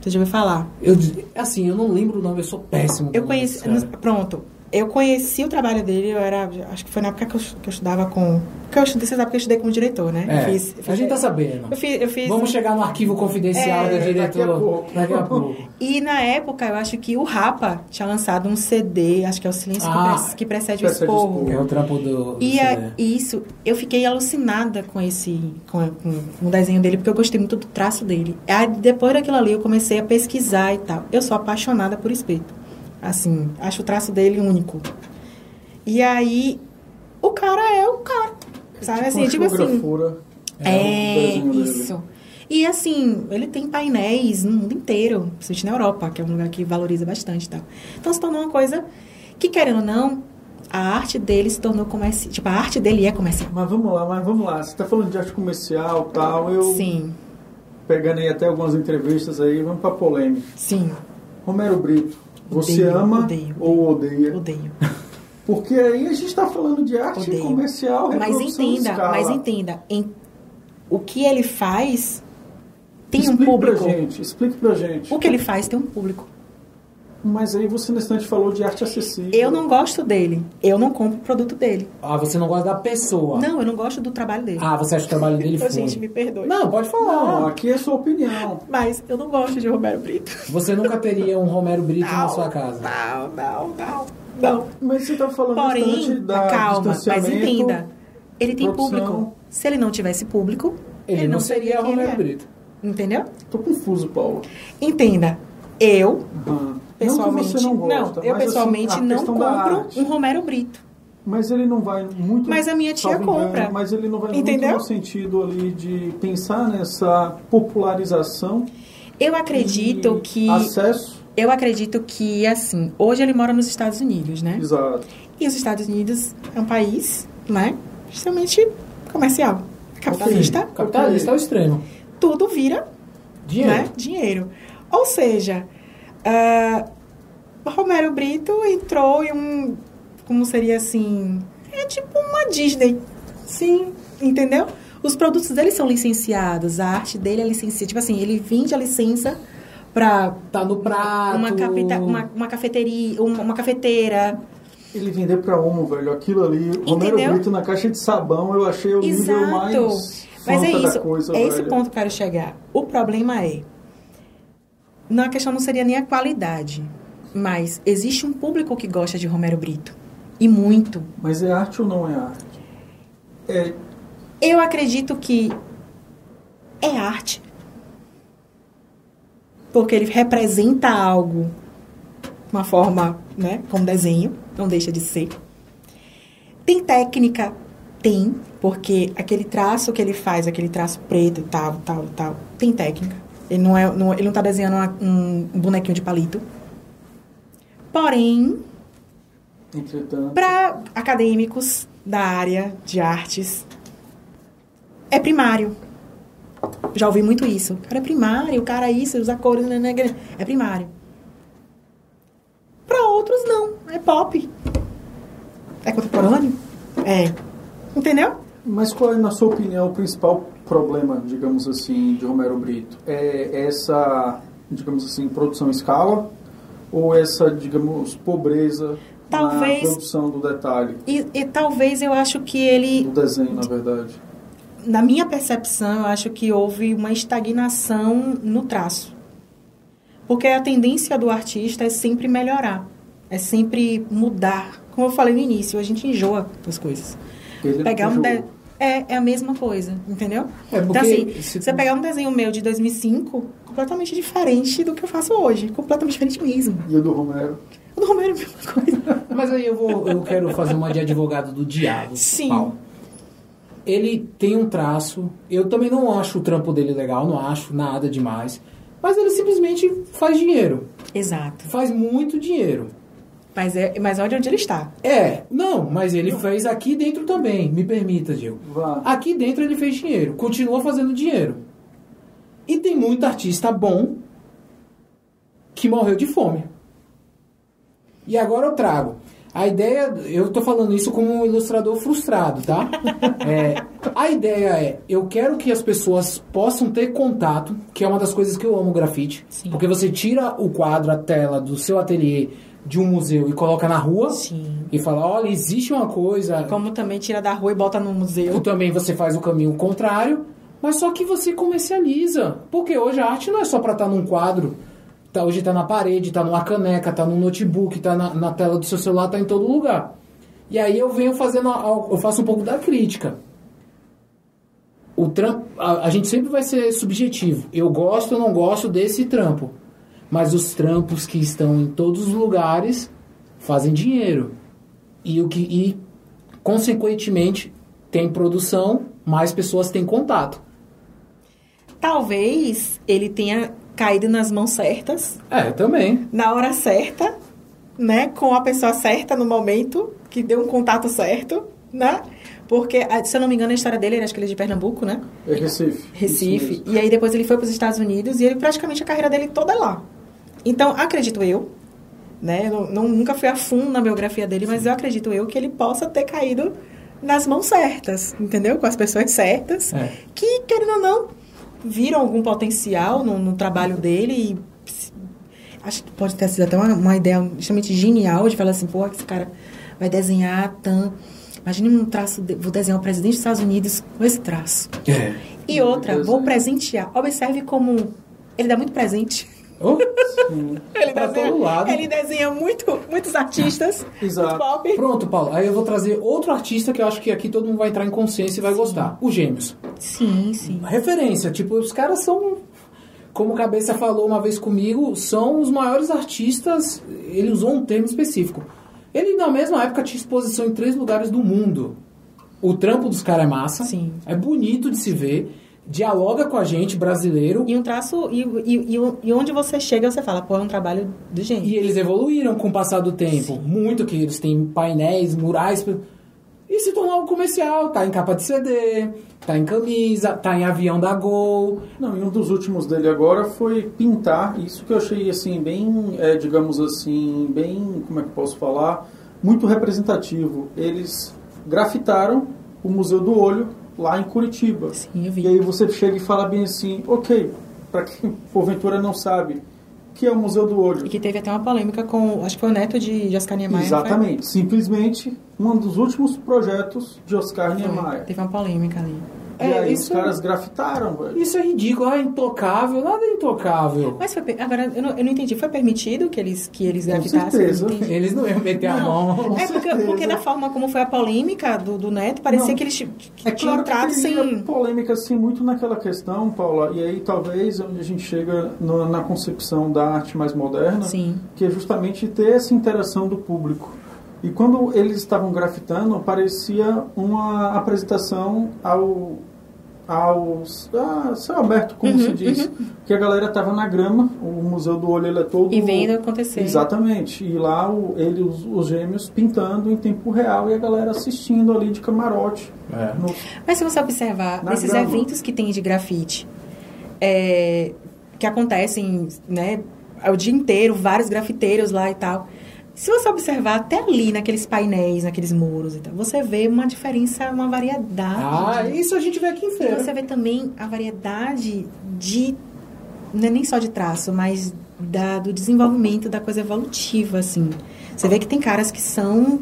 Speaker 3: Você já ouviu falar?
Speaker 1: Eu, assim, eu não lembro o nome, eu sou péssimo.
Speaker 3: Eu
Speaker 1: cara.
Speaker 3: Pronto. Eu conheci o trabalho dele, eu era. Acho que foi na época que eu, que eu estudava com. Que eu estudei, você sabe que eu estudei com o diretor, né?
Speaker 1: É,
Speaker 3: fiz, fiz-
Speaker 1: a gente tá sabendo.
Speaker 3: Eu fiz. Eu fiz
Speaker 1: Vamos chegar no arquivo confidencial
Speaker 3: É,
Speaker 1: da
Speaker 2: daqui a
Speaker 1: diretora
Speaker 2: pouco.
Speaker 1: daqui a pouco.
Speaker 3: E na época, eu acho que o Rapa tinha lançado um CD, acho que é o Silêncio que
Speaker 1: Ah,
Speaker 3: que, Precede o
Speaker 2: Precede o
Speaker 3: Esporro.
Speaker 1: É o trampo do. do
Speaker 3: E a- isso, eu fiquei alucinada com esse, com, com, com o desenho dele, porque eu gostei muito do traço dele. Aí, depois daquilo ali, eu comecei a pesquisar e tal. Eu sou apaixonada por espeto. Assim, acho o traço dele único. E aí, o cara é o cara. Sabe
Speaker 2: Tipo
Speaker 3: assim, tipo assim. É,
Speaker 2: dele.
Speaker 3: isso. E assim, ele tem painéis no mundo inteiro, principalmente na Europa, que é um lugar que valoriza bastante e tal. Então se tornou uma coisa que, querendo ou não, a arte dele se tornou comercial. Tipo, a arte dele é comercial.
Speaker 2: Mas vamos lá, mas vamos lá. Você está falando de arte comercial tal. Eu
Speaker 3: Sim,
Speaker 2: pegando aí até algumas entrevistas aí, vamos para polêmica.
Speaker 3: sim,
Speaker 2: Romero Brito, você
Speaker 3: Odeio,
Speaker 2: ama
Speaker 3: odeio,
Speaker 2: ou odeia?
Speaker 3: odeio.
Speaker 2: Porque aí a gente está falando de arte
Speaker 3: Odeio.
Speaker 2: comercial,
Speaker 3: Mas entenda,
Speaker 2: escala.
Speaker 3: mas entenda, em, o que ele faz tem
Speaker 2: Explique
Speaker 3: um público.
Speaker 2: pra gente, explique pra gente.
Speaker 3: O que ele faz tem um público.
Speaker 2: Mas aí você nesse instante falou de arte acessível.
Speaker 3: Eu não gosto dele. Eu não compro o produto dele.
Speaker 1: Ah, você não gosta da pessoa.
Speaker 3: Não, eu não gosto do trabalho dele.
Speaker 1: Ah, você acha que o trabalho dele foi.
Speaker 3: gente, me perdoe.
Speaker 1: Não, pode
Speaker 2: Não,
Speaker 1: falar.
Speaker 2: aqui é sua opinião.
Speaker 3: Mas eu não gosto de Roberto Brito.
Speaker 1: Você nunca teria um Romero Brito na
Speaker 3: Não,
Speaker 1: sua casa.
Speaker 3: Não, não, não. Não.
Speaker 2: Mas você está falando
Speaker 3: Porém,
Speaker 2: da
Speaker 3: calma, mas entenda. Ele tem
Speaker 2: produção.
Speaker 3: público. Se ele não tivesse público,
Speaker 1: Ele, não seria
Speaker 3: quem ele
Speaker 1: Romero
Speaker 3: é.
Speaker 1: Brito.
Speaker 3: Entendeu?
Speaker 2: Tô confuso, Paulo.
Speaker 3: Entenda. Eu,
Speaker 2: Ah,
Speaker 3: pessoalmente,
Speaker 2: não, não, gosta,
Speaker 3: eu
Speaker 2: mas,
Speaker 3: pessoalmente
Speaker 2: assim,
Speaker 3: não compro um Romero Brito.
Speaker 2: Mas ele não vai muito.
Speaker 3: Mas a minha tia
Speaker 2: salvo engano,
Speaker 3: compra.
Speaker 2: mas ele não vai
Speaker 3: Entendeu?
Speaker 2: muito no sentido ali de pensar nessa popularização.
Speaker 3: Eu acredito que
Speaker 2: Acesso.
Speaker 3: eu acredito que assim, hoje ele mora nos Estados Unidos, né?
Speaker 2: Exato.
Speaker 3: E os Estados Unidos é um país, né, extremamente comercial, capitalista.
Speaker 1: Capitalista ao extremo.
Speaker 3: Tudo vira
Speaker 1: Dinheiro.
Speaker 3: né, dinheiro. Ou seja, o Romero Brito entrou em um, como seria assim, é tipo uma Disney. Sim, entendeu? Os produtos dele são licenciados, a arte dele é licenciada. Tipo assim, ele vende a licença para
Speaker 1: Tá no prato.
Speaker 3: uma, capita, uma, uma cafeteria, uma, uma cafeteira.
Speaker 2: Ele vender pra Omo, velho. Aquilo ali, Romero
Speaker 3: Entendeu?
Speaker 2: Brito na caixa de sabão, eu achei o nível
Speaker 3: Exato.
Speaker 2: mais.
Speaker 3: Mas é isso,
Speaker 2: coisa,
Speaker 3: é esse
Speaker 2: velho.
Speaker 3: ponto que eu quero chegar. O problema é, não, a questão não seria nem a qualidade, mas existe um público que gosta de Romero Brito. E muito.
Speaker 2: Mas é arte ou não é arte? É,
Speaker 3: Eu acredito que é arte. Porque ele representa algo, uma forma, né, como desenho, não deixa de ser. Tem técnica? Tem, porque aquele traço que ele faz, aquele traço preto, tal, tal, tal, tem técnica. Ele não, é, não, ele não tá desenhando uma- um, um bonequinho de palito. Porém, para acadêmicos da área de artes, é primário. Já ouvi muito isso. O cara é primário, o cara é isso, usa cores, né, né, né. é primário. Para outros, não. É pop. É contemporâneo? É. Entendeu?
Speaker 2: Mas qual é, na sua opinião, o principal problema, digamos assim, de Romero Brito? É essa, digamos assim, produção em escala? Ou essa, digamos, pobreza
Speaker 3: Talvez-
Speaker 2: na produção do detalhe,
Speaker 3: E, e talvez eu acho que ele
Speaker 2: do desenho, na verdade?
Speaker 3: na minha percepção, eu acho que houve uma estagnação no traço. Porque a tendência do artista é sempre melhorar, é sempre mudar. Como eu falei no início, a gente enjoa das coisas.
Speaker 2: Ele
Speaker 3: Pegar um de... é, é a mesma coisa, entendeu?
Speaker 1: É,
Speaker 3: então, assim,
Speaker 1: se-
Speaker 3: você pegar um desenho meu de 2005, completamente diferente do que eu faço hoje. Completamente diferente mesmo.
Speaker 2: E o do Romero?
Speaker 3: O do Romero é a mesma coisa.
Speaker 1: Mas aí eu vou, eu quero fazer uma de advogado do diabo.
Speaker 3: Sim.
Speaker 1: Paulo. Ele tem um traço. Eu também não acho o trampo dele legal, não acho nada demais. Mas ele simplesmente faz dinheiro.
Speaker 3: Exato.
Speaker 1: Faz muito dinheiro.
Speaker 3: Mas, é, mas olha onde ele está.
Speaker 1: É, não, mas ele fez aqui dentro também. Me permita, Diego.
Speaker 2: Vá.
Speaker 1: Aqui dentro ele fez dinheiro, continua fazendo dinheiro. E tem muito artista bom que morreu de fome. E agora eu trago. A ideia, eu tô falando isso como um ilustrador frustrado, tá? É, a ideia é, eu quero que as pessoas possam ter contato, que é uma das coisas que eu amo grafite.
Speaker 3: Sim.
Speaker 1: Porque você tira o quadro, a tela do seu ateliê de um museu e coloca na rua
Speaker 3: Sim.
Speaker 1: e fala, olha, existe uma coisa,
Speaker 3: Como também tira da rua e bota no museu.
Speaker 1: ou também você faz o caminho contrário, mas só que você comercializa. Porque hoje a arte não é só para estar num quadro. Tá, hoje tá na parede, tá numa caneca, tá no notebook, tá na, na tela do seu celular, tá em todo lugar. E aí eu venho fazendo, a- eu faço um pouco da crítica. O trampo, a, a gente sempre vai ser subjetivo. Eu gosto ou não gosto desse trampo. Mas os trampos que estão em todos os lugares fazem dinheiro. E o que e consequentemente tem produção, mais pessoas têm contato.
Speaker 3: Talvez ele tenha caído nas mãos certas,
Speaker 1: É, também.
Speaker 3: na hora certa, né? Com a pessoa certa no momento, que deu um contato certo, né? Porque, ah, se eu não me engano, a história dele, acho que ele é de Pernambuco, né?
Speaker 2: É Recife.
Speaker 3: Recife.
Speaker 2: Mesmo.
Speaker 3: E aí depois ele foi para os Estados Unidos e ele praticamente a carreira dele toda é lá. Então, acredito eu, né? Eu não, não- nunca fui a fundo na biografia dele, mas eu acredito eu que ele possa ter caído nas mãos certas, entendeu? Com as pessoas certas,
Speaker 1: É.
Speaker 3: que, querendo ou não, viram algum potencial no, no trabalho dele e acho que pode ter sido até uma, uma ideia extremamente genial de falar assim, pô, esse cara vai desenhar tan... Imagine um traço, de, vou desenhar o presidente dos Estados Unidos com esse traço.
Speaker 1: É.
Speaker 3: E outra, vou presentear. Observe como ele dá muito presente.
Speaker 1: Oh,
Speaker 2: Sim.
Speaker 3: Ele
Speaker 1: Pra
Speaker 3: desenha,
Speaker 1: todo lado.
Speaker 3: ele desenha muito, muitos artistas.
Speaker 2: Exato.
Speaker 3: Muito pop.
Speaker 1: Pronto, Paulo. Aí eu vou trazer outro artista que eu acho que aqui todo mundo vai entrar em consciência e vai gostar. Os Gêmeos.
Speaker 3: Sim, sim.
Speaker 1: Referência. Tipo, os caras são... Como o Cabeça falou uma vez comigo, são os maiores artistas... Ele usou um termo específico. Ele, na mesma época, tinha exposição em três lugares do mundo. O trampo dos caras é massa.
Speaker 3: Sim.
Speaker 1: É bonito de se ver. Dialoga com a gente, brasileiro.
Speaker 3: E um traço, e, e, e, e onde você chega, você fala, pô, é um trabalho do
Speaker 1: E
Speaker 3: gênio.
Speaker 1: eles evoluíram com o passar do tempo. Muito que eles têm painéis, murais. E se tornou algo comercial. Tá em capa de CD, tá em camisa, tá em avião da Gol.
Speaker 2: Não, e um dos últimos dele agora foi pintar, isso que eu achei assim, bem, é, digamos assim, bem, como é que eu posso falar, muito representativo. Eles grafitaram o Museu do Olho lá em Curitiba.
Speaker 3: Sim, eu vi.
Speaker 2: E aí você chega e fala bem assim, ok, para quem porventura não sabe, o que é o Museu do Olho?
Speaker 3: E que teve até uma polêmica com, acho que foi o neto de, de Oscar Niemeyer. não foi?
Speaker 2: Exatamente, simplesmente um dos últimos projetos de Oscar
Speaker 3: Foi.
Speaker 2: Niemeyer.
Speaker 3: Teve uma polêmica ali.
Speaker 2: E
Speaker 1: É,
Speaker 2: aí
Speaker 1: isso-
Speaker 2: os caras grafitaram, velho.
Speaker 1: Isso é ridículo. Ah, intocável. Nada é intocável.
Speaker 3: Mas foi, agora, eu não, eu não entendi. Foi permitido que eles, que eles
Speaker 2: Com
Speaker 3: grafitassem?
Speaker 2: certeza.
Speaker 3: Eu não entendi.
Speaker 1: Eles não iam meter a mão.
Speaker 2: Com
Speaker 3: É porque,
Speaker 2: certeza.
Speaker 3: porque da forma como foi a polêmica do, do Neto, parecia
Speaker 2: Não.
Speaker 3: que eles t-
Speaker 2: É
Speaker 3: tinham
Speaker 2: claro que
Speaker 3: entrado sem.
Speaker 2: polêmica assim muito naquela questão, Paula, e aí talvez onde a gente chega no- na concepção da arte mais moderna,
Speaker 3: Sim.
Speaker 2: que é justamente ter essa interação do público. E quando eles estavam grafitando, parecia uma apresentação ao ao a céu aberto, como
Speaker 3: Uhum,
Speaker 2: se diz, que a galera estava na grama, o museu do olho ele é todo
Speaker 3: E vendo acontecer.
Speaker 2: Exatamente. E lá o, ele, os, os gêmeos pintando em tempo real e a galera assistindo ali de camarote.
Speaker 1: É.
Speaker 2: No-
Speaker 3: Mas se você observar, nesses
Speaker 2: grama.
Speaker 3: eventos que tem de grafite, é, que acontecem, né, o dia inteiro, vários grafiteiros lá e tal. Se você observar até ali, naqueles painéis, naqueles muros e tal, você vê uma diferença, uma variedade.
Speaker 1: Ah, isso a gente vê aqui em
Speaker 3: E
Speaker 1: feira.
Speaker 3: você vê também a variedade de. Não é nem só de traço, mas da, do desenvolvimento da coisa evolutiva, assim. Você vê que tem caras que são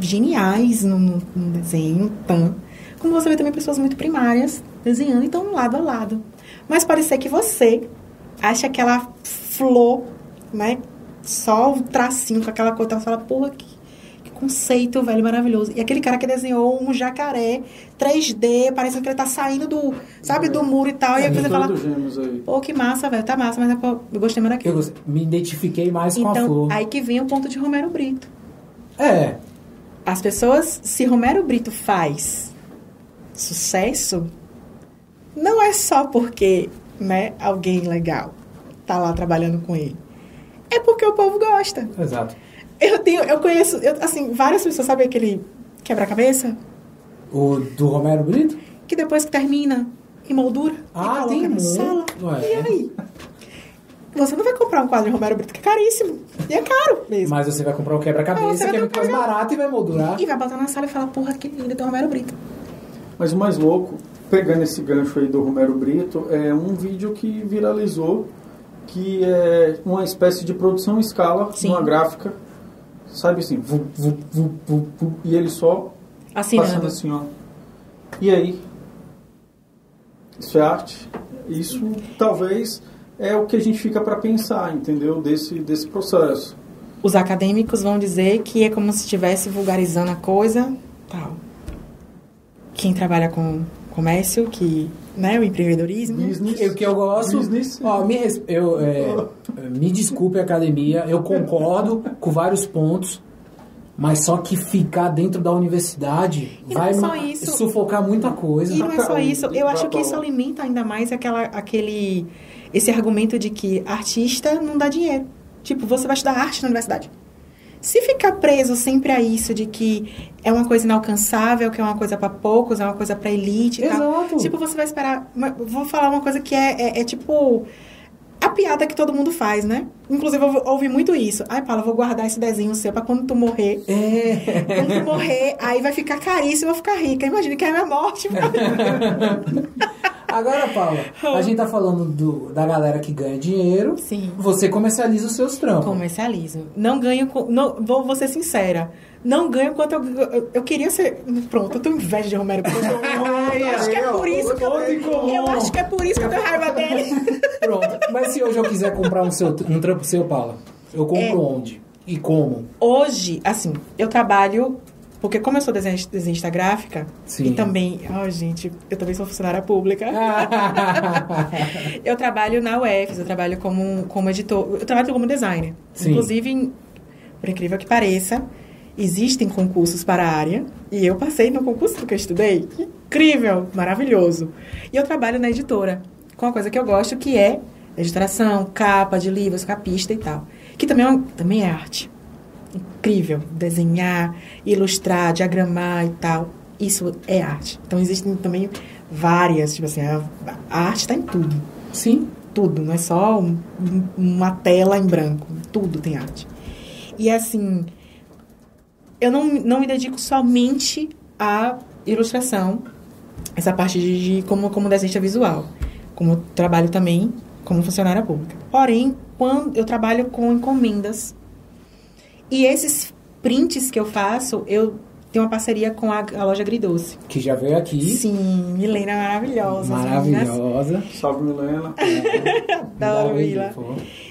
Speaker 3: geniais no, no- no desenho, tan. Como você vê também pessoas muito primárias desenhando, então lado a lado. Mas pode ser que você ache aquela flor, né? Só o tracinho com aquela cor, então você fala, porra, que, que conceito, velho, maravilhoso. E aquele cara que desenhou um jacaré 3D, parecendo que ele tá saindo do, sabe, do muro e tal. E aí você fala, pô, que massa, velho, tá massa, mas pô, eu gostei mais
Speaker 1: Eu
Speaker 3: daquilo.
Speaker 1: gostei- me identifiquei mais com a
Speaker 3: Então,
Speaker 1: flor.
Speaker 3: aí que vem o ponto de Romero Brito.
Speaker 1: É.
Speaker 3: As pessoas, se Romero Brito faz sucesso, não é só porque, né, alguém legal tá lá trabalhando com ele. É porque o povo gosta.
Speaker 1: Exato.
Speaker 3: Eu tenho, eu conheço, eu, assim, várias pessoas, sabe aquele quebra-cabeça?
Speaker 1: O do Romero Brito?
Speaker 3: Que depois que termina, emoldura
Speaker 1: Ah,
Speaker 3: e coloca
Speaker 1: tem
Speaker 3: na
Speaker 1: muito,
Speaker 3: sala.
Speaker 1: é.
Speaker 3: E aí? Você não vai comprar um quadro de Romero Brito, que é caríssimo. E é caro mesmo.
Speaker 1: Mas você vai comprar o
Speaker 3: você
Speaker 1: quebra-cabeça, que é muito
Speaker 3: um
Speaker 1: mais barato e vai moldurar.
Speaker 3: E vai botar na sala e falar, porra, que lindo, tem Romero Brito.
Speaker 2: Mas o mais louco, pegando esse gancho aí do Romero Brito, é um vídeo que viralizou, que é uma espécie de produção em escala,
Speaker 3: Sim.
Speaker 2: uma gráfica, sabe assim, vu, vu, vu, e ele só passando
Speaker 3: Assinando.
Speaker 2: assim, ó. E aí? Isso é arte? Isso talvez é o que a gente fica para pensar, entendeu? Desse, desse processo.
Speaker 3: Os acadêmicos vão dizer que é como se estivesse vulgarizando a coisa, tal. Quem trabalha com comércio, que, né, o empreendedorismo.
Speaker 2: Business.
Speaker 1: O que eu gosto.
Speaker 2: Business.
Speaker 1: Ó, me, res- eu, é, me desculpe, academia. Eu concordo com vários pontos. Mas só que ficar dentro da universidade
Speaker 3: E não
Speaker 1: vai
Speaker 3: é só
Speaker 1: ma-
Speaker 3: isso.
Speaker 1: sufocar muita coisa.
Speaker 3: E não é só isso. Eu acho que isso alimenta ainda mais aquela, aquele, esse argumento de que artista não dá dinheiro. Tipo, você vai estudar arte na universidade. Se ficar preso sempre a isso de que é uma coisa inalcançável, que é uma coisa pra poucos, é uma coisa pra elite e tal.
Speaker 1: Exato.
Speaker 3: Tipo, você vai esperar. Vou falar uma coisa que é, é, é tipo. A piada que todo mundo faz, né? Inclusive, eu ouvi- muito isso. Ai, Paula, vou guardar esse desenho seu pra quando tu morrer.
Speaker 1: É.
Speaker 3: Quando tu morrer, aí vai ficar caríssimo, eu vou ficar rica. Imagina que é a minha morte.
Speaker 1: Agora, Paula, a gente tá falando do, da galera que ganha dinheiro.
Speaker 3: Sim.
Speaker 1: Você comercializa os seus trampos.
Speaker 3: Comercialismo. Não ganho. com- Não, vou, vou ser sincera. Não ganho quanto eu, eu. eu queria ser. Pronto, eu tenho inveja de Romero Brito. Eu acho que é por isso que eu. Eu acho que é por isso que eu tenho raiva dele.
Speaker 1: Pronto. Mas se hoje eu quiser comprar um, seu, um trampo seu, Paula, eu compro
Speaker 3: É.
Speaker 1: onde? E como?
Speaker 3: Hoje, assim, eu trabalho. Porque como eu sou desenhista, desenhista gráfica,
Speaker 1: Sim.
Speaker 3: e também. Ai, gente, eu também sou funcionária pública. Eu trabalho na UFS, eu trabalho como, como editor, eu trabalho como designer.
Speaker 1: Sim.
Speaker 3: Inclusive, por incrível que pareça, existem concursos para a área, e eu passei no concurso que eu estudei. Incrível, maravilhoso. E eu trabalho na editora, com uma coisa que eu gosto, que é editoração, capa de livros, capista e tal. Que também é, uma- também é arte. Incrível. Desenhar, ilustrar, diagramar e tal. Isso é arte. Então existem também várias, tipo assim, a, a arte está em tudo
Speaker 1: Sim.
Speaker 3: tudo, não é só um- um- uma tela em branco, tudo tem arte. E assim, eu não, não me dedico somente à ilustração, essa parte de, de como, como desenhista visual, como eu trabalho também como funcionária pública. Porém, quando eu trabalho com encomendas, e esses prints que eu faço, eu tenho uma parceria com a, a loja Agridoce.
Speaker 1: Que já veio aqui.
Speaker 3: Sim, Milena maravilhosa. as meninas.
Speaker 1: Maravilhosa.
Speaker 2: Salve, Milena.
Speaker 3: Adoro, Mila.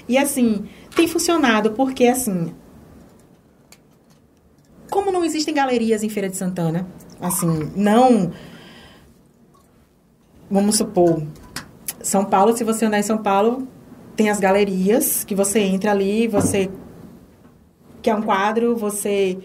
Speaker 3: E assim, tem funcionado porque assim. Como não existem galerias em Feira de Santana, assim, não. Vamos supor, São Paulo, se você andar em São Paulo, tem as galerias que você entra ali, você quer um quadro, você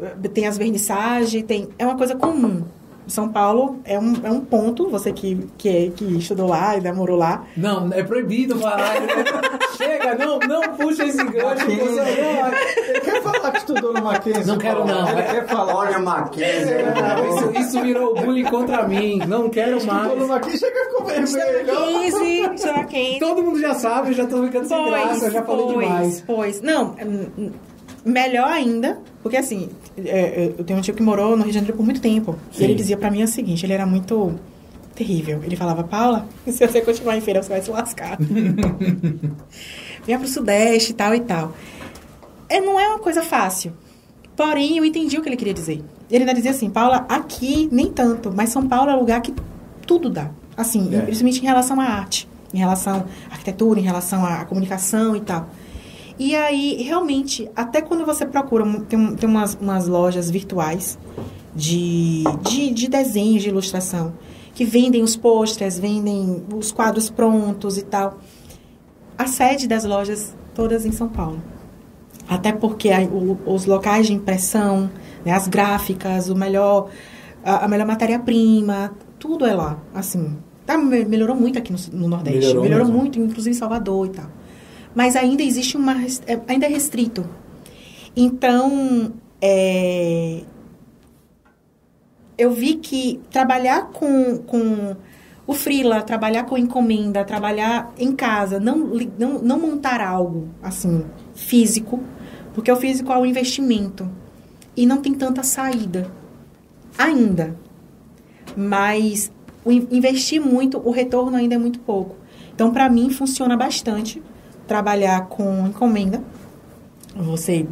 Speaker 3: eh, tem as vernissagens, tem, é uma coisa comum. São Paulo é um, é um ponto, você que, que, é- que estudou lá e namorou lá,
Speaker 1: Não, é proibido falar. né? Chega, não, não puxa esse gancho.
Speaker 2: Mackenzie.
Speaker 1: você não-
Speaker 2: quer falar que estudou no Mackenzie?
Speaker 1: Não quero, não.
Speaker 2: Ele quer falar.
Speaker 4: Olha Mackenzie.
Speaker 1: Isso, isso virou bullying contra mim. Não quero
Speaker 2: Estudou no
Speaker 1: mais.
Speaker 2: Mackenzie, chega e ficou vermelho.
Speaker 3: 15, será 15.
Speaker 1: Todo mundo já sabe, eu já tô ficando sem graça, eu já falei
Speaker 3: pois,
Speaker 1: demais.
Speaker 3: Pois, não, hum, hum, melhor ainda, porque assim, é, eu tenho um tio que morou no Rio de Janeiro por muito tempo.
Speaker 1: Sim.
Speaker 3: E ele dizia pra mim o seguinte, ele era muito terrível. Ele falava, Paula, se você continuar em feira, você vai se lascar. Venha pro Sudeste e tal e tal. É, não é uma coisa fácil. Porém, eu entendi o que ele queria dizer. Ele ainda dizia assim, Paula, aqui nem tanto, mas São Paulo é um lugar que tudo dá. Assim,
Speaker 1: É.
Speaker 3: principalmente em relação à arte, em relação à arquitetura, em relação à comunicação e tal. E aí, realmente, até quando você procura, tem, tem umas, umas lojas virtuais de, de, de desenhos, de ilustração, que vendem os pôsteres, vendem os quadros prontos e tal. A sede das lojas todas em São Paulo. Até porque a- o- os locais de impressão, né, as gráficas, o melhor, a, a melhor matéria-prima, tudo é lá. Assim, tá, me- melhorou muito aqui no, no Nordeste.
Speaker 1: Melhorou
Speaker 3: Melhorou, muito, inclusive em Salvador e tal. Mas ainda existe uma. é- ainda é restrito. Então, é, eu vi que trabalhar com, com o freela, trabalhar com encomenda, trabalhar em casa, não, não, não montar algo assim físico, porque o físico é um investimento e não tem tanta saída ainda. Mas investir muito, o retorno ainda é muito pouco. Então, para mim, funciona bastante trabalhar com encomenda. Você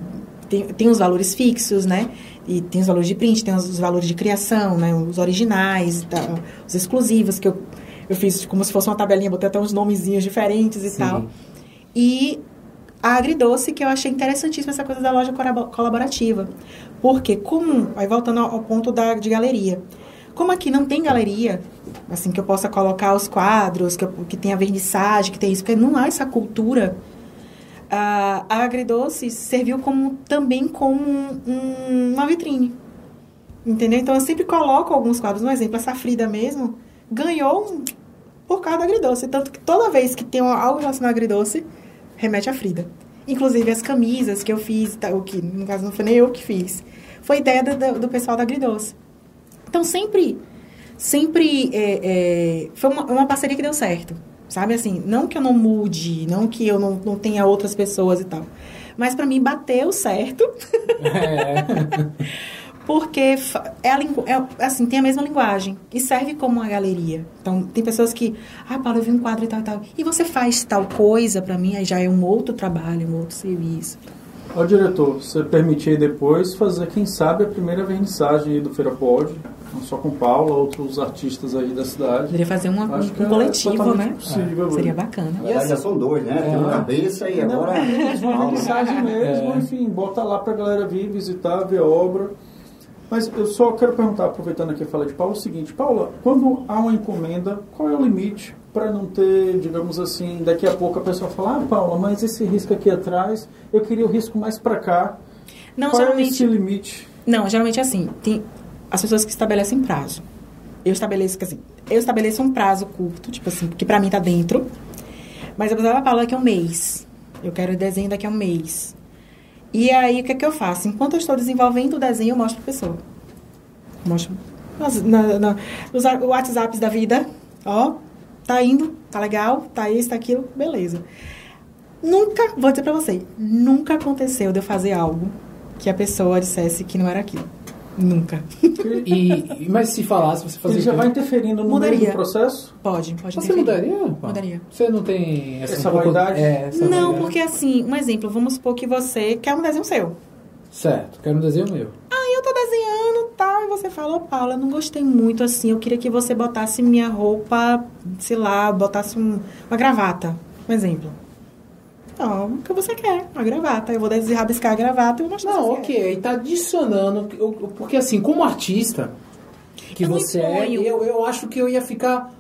Speaker 3: tem, tem os valores fixos, né? E tem os valores de print, tem os, valores de criação, né? Os originais, tá? os exclusivos, que eu, eu fiz como se fosse uma tabelinha, botei até uns nomezinhos diferentes e
Speaker 1: Sim.
Speaker 3: tal. E a Agridoce, que eu achei interessantíssima essa coisa da loja colaborativa. Porque como, aí voltando ao, ao ponto da, de galeria, como aqui não tem galeria, assim, que eu possa colocar os quadros, que, que tenha vernissagem, que tem isso, porque não há essa cultura, a, a agridoce serviu como, também como um- um- uma vitrine. Entendeu? Então eu sempre coloco alguns quadros. Um exemplo, essa Frida mesmo ganhou por causa do agridoce. Tanto que toda vez que tem algo relacionado ao agridoce, remete a Frida. Inclusive as camisas que eu fiz, tá, o que no caso não foi nem eu que fiz, foi ideia do- do pessoal da agridoce. Então sempre, sempre é, é, foi uma, uma parceria que deu certo. Sabe assim, não que eu não mude, não que eu não, não tenha outras pessoas e tal. Mas pra mim bateu certo.
Speaker 1: É.
Speaker 3: Porque é, é, assim, tem a mesma linguagem e serve como uma galeria. Então, tem pessoas que, ah, Paulo, eu vi um quadro e tal e tal. E você faz tal coisa pra mim, aí já é um outro trabalho, um outro serviço.
Speaker 2: Ó, diretor, você permitir depois fazer, quem sabe, a primeira vernissagem do Feira Pod, não só com Paula, outros artistas aí da cidade.
Speaker 3: Poderia fazer uma, um, um
Speaker 2: é
Speaker 3: coletivo,
Speaker 2: totalmente
Speaker 3: né?
Speaker 2: possível,
Speaker 3: Seria
Speaker 2: né?
Speaker 3: bacana.
Speaker 4: Na verdade, já são dois, né? Tem o cabeça e
Speaker 2: Não,
Speaker 4: agora.
Speaker 2: eles vão
Speaker 4: Paulo.
Speaker 2: vernissagem mesmo,
Speaker 1: É.
Speaker 2: enfim, bota lá pra galera vir visitar, ver a obra. Mas eu só quero perguntar, aproveitando aqui a fala de Paula, o seguinte, Paula, quando há uma encomenda, qual é o limite para não ter, digamos assim, daqui a pouco a pessoa falar, ah, Paula, mas esse risco aqui atrás, eu queria o risco mais para cá.
Speaker 3: Não,
Speaker 2: qual é
Speaker 3: geralmente.
Speaker 2: esse limite?
Speaker 3: Não, geralmente é assim, tem as pessoas que estabelecem prazo. Eu estabeleço, assim, eu estabeleço um prazo curto, tipo assim, que pra mim tá dentro. Mas a pessoa vai falar daqui a um mês. Eu quero o desenho daqui a um mês. E aí, o que é que eu faço? Enquanto eu estou desenvolvendo o desenho, eu mostro pra pessoa. Mostro nas, na, na- nos WhatsApps da vida. Ó, tá indo, tá legal, tá isso, tá aquilo, beleza. Nunca, vou dizer pra você, nunca aconteceu de eu fazer algo que a pessoa dissesse que não era aquilo. Nunca.
Speaker 1: E, mas se falasse, você fazia
Speaker 2: Ele já vai interferindo no
Speaker 3: Mudaria.
Speaker 2: meio do processo?
Speaker 3: Pode, pode
Speaker 1: Você
Speaker 3: interferir.
Speaker 1: mudaria? Pá?
Speaker 3: Mudaria.
Speaker 1: Você não tem essa,
Speaker 2: Essa vaidade?
Speaker 1: É, essa
Speaker 3: Não,
Speaker 1: vaidade.
Speaker 3: porque assim, um exemplo, vamos supor que você quer um desenho seu.
Speaker 1: Certo, quero um desenho meu.
Speaker 3: Aí eu tô desenhando tal, e você fala, ô Paula, não gostei muito assim, eu queria que você botasse minha roupa, sei lá, botasse um- uma gravata, um exemplo. Então, o que você quer? Uma gravata. Eu vou des- rabiscar a gravata e vou mostrar
Speaker 1: Não, ok, tá adicionando. Porque assim, como artista que
Speaker 3: Eu
Speaker 1: você é, eu, eu acho que eu ia ficar.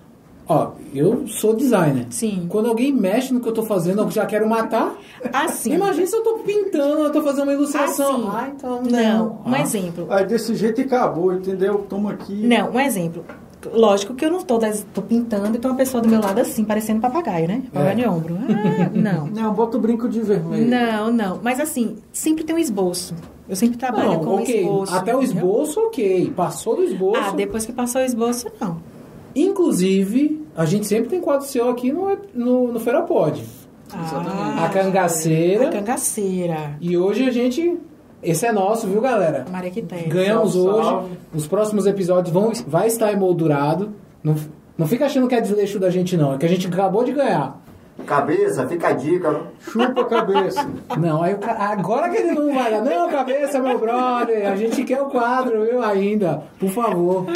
Speaker 1: Ó, eu sou designer.
Speaker 3: Sim.
Speaker 1: Quando alguém mexe no que eu tô fazendo, eu já quero matar.
Speaker 3: Assim.
Speaker 1: Imagina se eu tô pintando, eu tô fazendo uma ilustração.
Speaker 3: Assim.
Speaker 1: Ah, então não.
Speaker 3: Não, um
Speaker 1: Ah.
Speaker 3: exemplo.
Speaker 2: Aí desse jeito e acabou, entendeu? Toma aqui.
Speaker 3: Não, um exemplo. Lógico que eu não tô pintando e tem uma pessoa do meu lado assim, parecendo papagaio, né? Papagaio
Speaker 1: É.
Speaker 3: de ombro. Ah, não.
Speaker 2: Não, bota o brinco de vermelho.
Speaker 3: Não, não. Mas assim, sempre tem um esboço. Eu sempre trabalho
Speaker 1: Não,
Speaker 3: com
Speaker 1: ok.
Speaker 3: esboço.
Speaker 1: Até o esboço, ok. Passou do esboço.
Speaker 3: Ah, depois que passou o esboço, não.
Speaker 1: Inclusive, a gente sempre tem quadro seu aqui no, no, no Feira Pod.
Speaker 3: Ah,
Speaker 1: A cangaceira.
Speaker 3: A cangaceira.
Speaker 1: E hoje a gente. Esse é nosso, viu, galera?
Speaker 3: Maria que tem.
Speaker 1: Ganhamos
Speaker 2: Salve,
Speaker 1: hoje.
Speaker 2: salve.
Speaker 1: Os próximos episódios vão, vai estar emoldurado. Não, não fica achando que é desleixo da gente, não. É que a gente acabou de ganhar.
Speaker 4: Cabeça, fica a dica.
Speaker 2: Chupa a cabeça.
Speaker 1: Não, aí agora que ele não vai dar. Não, cabeça, meu brother. A gente quer o quadro, viu, ainda. Por favor.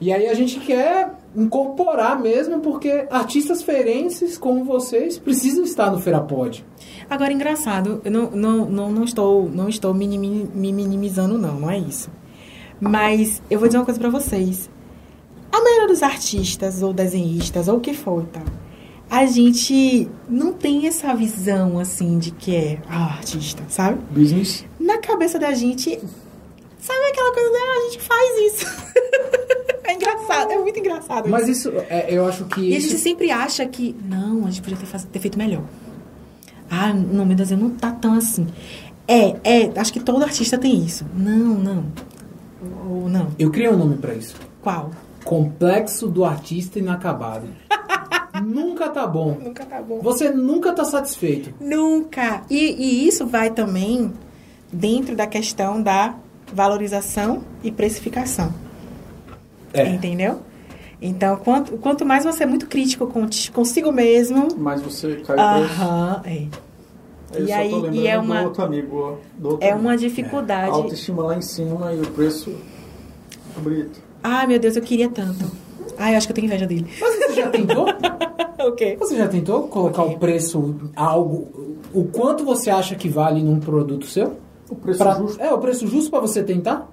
Speaker 1: E aí a gente quer incorporar mesmo, porque artistas feirenses como vocês precisam estar no Feirapod.
Speaker 3: Agora, engraçado, eu não, não, não, não estou, não estou me minimi- me minimizando, não, não é isso. Mas eu vou dizer uma coisa pra vocês. A maioria dos artistas, ou desenhistas, ou o que for, tá? A gente não tem essa visão, assim, de que é ah, artista, sabe?
Speaker 2: Business.
Speaker 3: Na cabeça da gente, sabe aquela coisa de, ah, a gente faz isso. é engraçado, é muito engraçado
Speaker 1: Mas
Speaker 3: isso.
Speaker 1: isso, é, eu acho que.
Speaker 3: E a
Speaker 1: isso-
Speaker 3: gente sempre acha que, não, a gente podia ter, ter feito melhor. Ah, não, meu Deus, não tá tão assim. É, é, acho que todo artista tem isso. Não, não. Ou não.
Speaker 1: Eu criei um nome pra isso.
Speaker 3: Qual?
Speaker 1: Complexo do artista inacabado. nunca tá bom.
Speaker 3: Nunca tá bom.
Speaker 1: Você nunca tá satisfeito.
Speaker 3: Nunca. E, e isso vai também dentro da questão da valorização e precificação.
Speaker 1: É.
Speaker 3: Entendeu? Então, quanto, quanto mais você é muito crítico com, consigo mesmo.
Speaker 2: Mas você cai o preço.
Speaker 3: Aham, é.
Speaker 2: Eu
Speaker 3: E aí- e é uma-
Speaker 2: do outro amigo. Do outro
Speaker 3: É
Speaker 2: amigo.
Speaker 3: uma dificuldade.
Speaker 2: Autoestima lá em cima e o preço bonito.
Speaker 3: Ai, meu Deus, eu queria tanto. Ai, eu acho que eu tenho inveja dele.
Speaker 1: Mas você já tentou?
Speaker 3: o quê?
Speaker 1: Você já tentou colocar
Speaker 3: Ok.
Speaker 1: o preço, algo, o quanto você acha que vale num produto seu?
Speaker 2: O preço
Speaker 1: Pra-
Speaker 2: justo.
Speaker 1: É, o preço justo pra você tentar?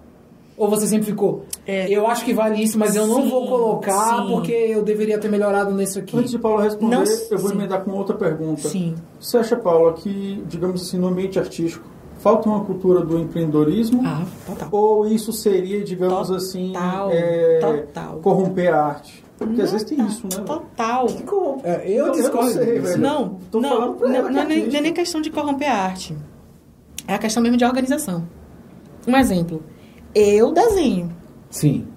Speaker 1: Ou você sempre ficou,
Speaker 3: É.
Speaker 1: eu acho que vale isso, mas eu não vou colocar
Speaker 3: sim.
Speaker 1: porque eu deveria ter melhorado nisso aqui.
Speaker 2: Antes de Paula responder,
Speaker 3: Não-
Speaker 2: eu vou
Speaker 3: sim.
Speaker 2: emendar com outra pergunta.
Speaker 3: Sim.
Speaker 2: Você acha, Paula, que, digamos assim, no ambiente artístico, falta uma cultura do empreendedorismo?
Speaker 3: Ah, total.
Speaker 2: Ou isso seria, digamos
Speaker 3: Total,
Speaker 2: assim, é,
Speaker 3: total.
Speaker 2: corromper a arte? Porque às vezes tem isso, né?
Speaker 3: Total.
Speaker 1: É, eu
Speaker 2: Eu
Speaker 1: discordo
Speaker 2: não.
Speaker 3: Não, não, não, não é não é nem questão de corromper a arte. É a questão mesmo de organização. Um exemplo. Eu desenho,
Speaker 1: Sim.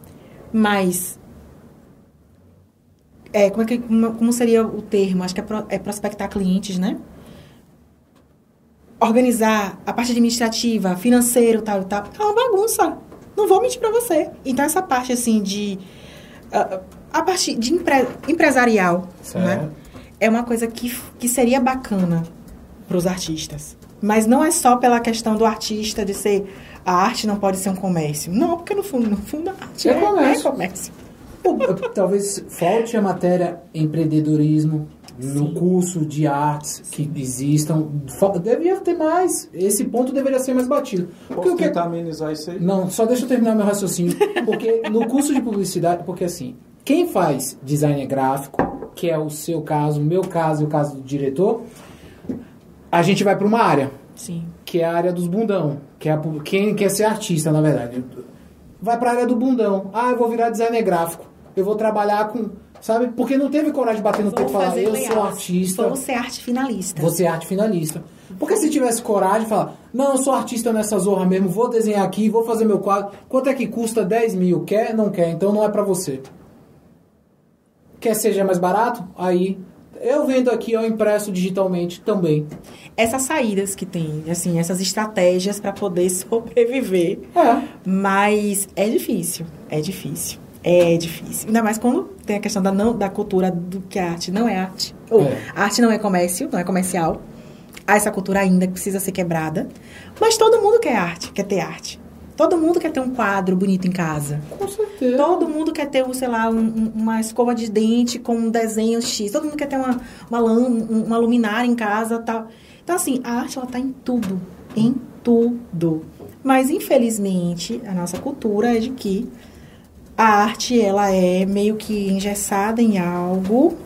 Speaker 3: mas. É, como, é que, como, como seria o termo? Acho que é, pro- é prospectar clientes, né? Organizar a parte administrativa, financeiro, tal e tal. É uma bagunça. Não vou mentir pra você. Então, essa parte, assim, de. a parte de empre- empresarial,
Speaker 1: Certo.
Speaker 3: né? É uma coisa que, que seria bacana pros artistas. Mas não é só pela questão do artista de ser. A arte não pode ser um comércio. Não, porque no fundo, no fundo a arte
Speaker 1: É
Speaker 3: é,
Speaker 1: comércio.
Speaker 3: é comércio.
Speaker 1: Talvez falte a matéria empreendedorismo no curso de artes que existam. Devia ter mais. Esse ponto deveria ser mais batido. Porque
Speaker 2: Posso
Speaker 1: o que
Speaker 2: tentar amenizar isso aí?
Speaker 1: Não, só deixa eu terminar meu raciocínio. Porque no curso de publicidade, porque assim, quem faz design gráfico, que é o seu caso, o meu caso e o caso do diretor, a gente vai para uma área,
Speaker 3: Sim.
Speaker 1: Que é a área dos bundão, que é a, quem quer ser artista, na verdade. Vai para a área do bundão. Ah, eu vou virar designer gráfico. Eu vou trabalhar com, sabe? Porque não teve coragem de bater no peito e falar, eu sou artista.
Speaker 3: Vou ser arte finalista.
Speaker 1: Você é arte finalista. Porque se tivesse coragem de falar, não, eu sou artista nessa zorra mesmo, vou desenhar aqui, vou fazer meu quadro. Quanto é que custa 10 mil? Quer? Não quer, então não é pra você. Quer seja mais barato? Aí. Eu vendo aqui, ó, impresso digitalmente também.
Speaker 3: Essas saídas que tem, assim, essas estratégias para poder sobreviver.
Speaker 1: É.
Speaker 3: Mas é difícil. É difícil. É difícil. Ainda mais quando tem a questão da, não, da cultura do que a arte não é arte. Ou
Speaker 1: É.
Speaker 3: arte não é comércio, não é comercial. Há essa cultura ainda que precisa ser quebrada. Mas todo mundo quer arte, quer ter arte. Todo mundo quer ter um quadro bonito em casa.
Speaker 1: Com certeza.
Speaker 3: Todo mundo quer ter, um, sei lá, um- um- uma escova de dente com um desenho X. Todo mundo quer ter uma, uma, uma luminária em casa tal. Então, assim, a arte, ela tá em tudo. Em tudo. Mas, infelizmente, a nossa cultura é de que a arte, ela é meio que engessada em algo,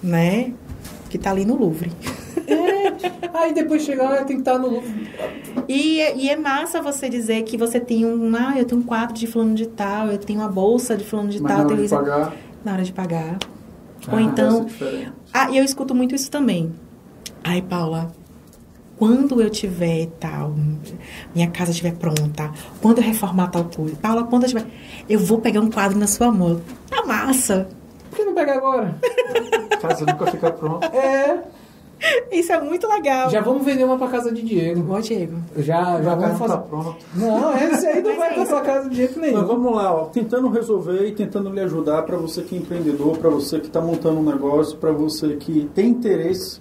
Speaker 3: né? Que tá ali no Louvre.
Speaker 1: Aí depois chegar, tem que estar no.
Speaker 3: E, é- e é massa você dizer que você tem um... Ah, eu tenho um quadro de fulano de tal, eu tenho uma bolsa de fulano de
Speaker 2: Mas
Speaker 3: tal.
Speaker 2: na hora
Speaker 3: tenho
Speaker 2: de
Speaker 3: isso-
Speaker 2: pagar,
Speaker 3: na hora de pagar.
Speaker 1: Ah,
Speaker 3: Ou então.
Speaker 2: é.
Speaker 3: Ah, e eu escuto muito isso também. Ai, Paula, quando eu tiver tal, minha casa estiver pronta, quando eu reformar tal coisa, Paula, quando eu tiver. Eu vou pegar um quadro na sua mão. Tá massa.
Speaker 1: Por que não pega agora?
Speaker 2: Casa nunca fica pronta.
Speaker 1: É.
Speaker 3: Isso é muito legal.
Speaker 1: Já vamos vender uma pra casa de Diego.
Speaker 3: Ó, Diego.
Speaker 1: Já, já vamos
Speaker 2: não
Speaker 1: fazer.
Speaker 2: tá pronta.
Speaker 1: Não, esse aí não vai
Speaker 3: é
Speaker 1: pra sua casa de jeito nenhum.
Speaker 2: Mas vamos lá, ó, tentando resolver e tentando lhe ajudar para você que é empreendedor, para você que está montando um negócio, para você que tem interesse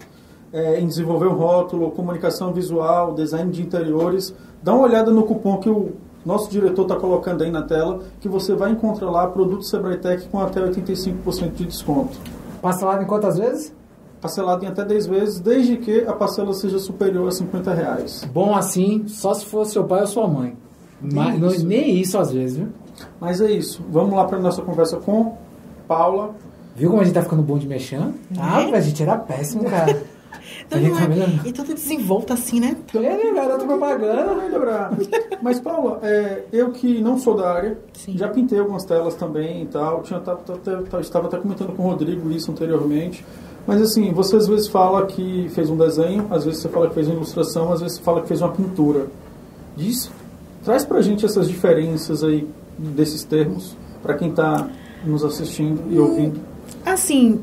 Speaker 2: é, em desenvolver um rótulo, comunicação visual, design de interiores, dá uma olhada no cupom que o nosso diretor está colocando aí na tela, que você vai encontrar lá produto Sebrae Tech com até 85% de desconto.
Speaker 1: Parcelado em quantas vezes?
Speaker 2: Parcelado em até 10 vezes, desde que a parcela seja superior a 50 reais.
Speaker 1: Bom assim, só se for seu pai ou sua mãe. Mas, não-
Speaker 2: isso.
Speaker 1: nem isso às vezes, viu?
Speaker 2: Mas é isso. Vamos lá para nossa conversa com Paula.
Speaker 1: Viu como a gente tá ficando bom de mexer? Ah, a gente era péssimo, cara. a
Speaker 3: Não,
Speaker 1: tá
Speaker 3: é-. E tudo desenvolto assim, né?
Speaker 1: É, né, garoto propaganda.
Speaker 2: Melhorar. Mas, Paula, é, eu que não sou da área,
Speaker 3: Sim.
Speaker 2: já pintei algumas telas também e tal. Tinha, tá- tá- tá- tá- estava até comentando com o Rodrigo isso anteriormente. Mas, assim, você às vezes fala que fez um desenho, às vezes você fala que fez uma ilustração, às vezes você fala que fez uma pintura. Diz, traz pra gente essas diferenças aí desses termos, para quem está nos assistindo e ouvindo.
Speaker 3: Assim,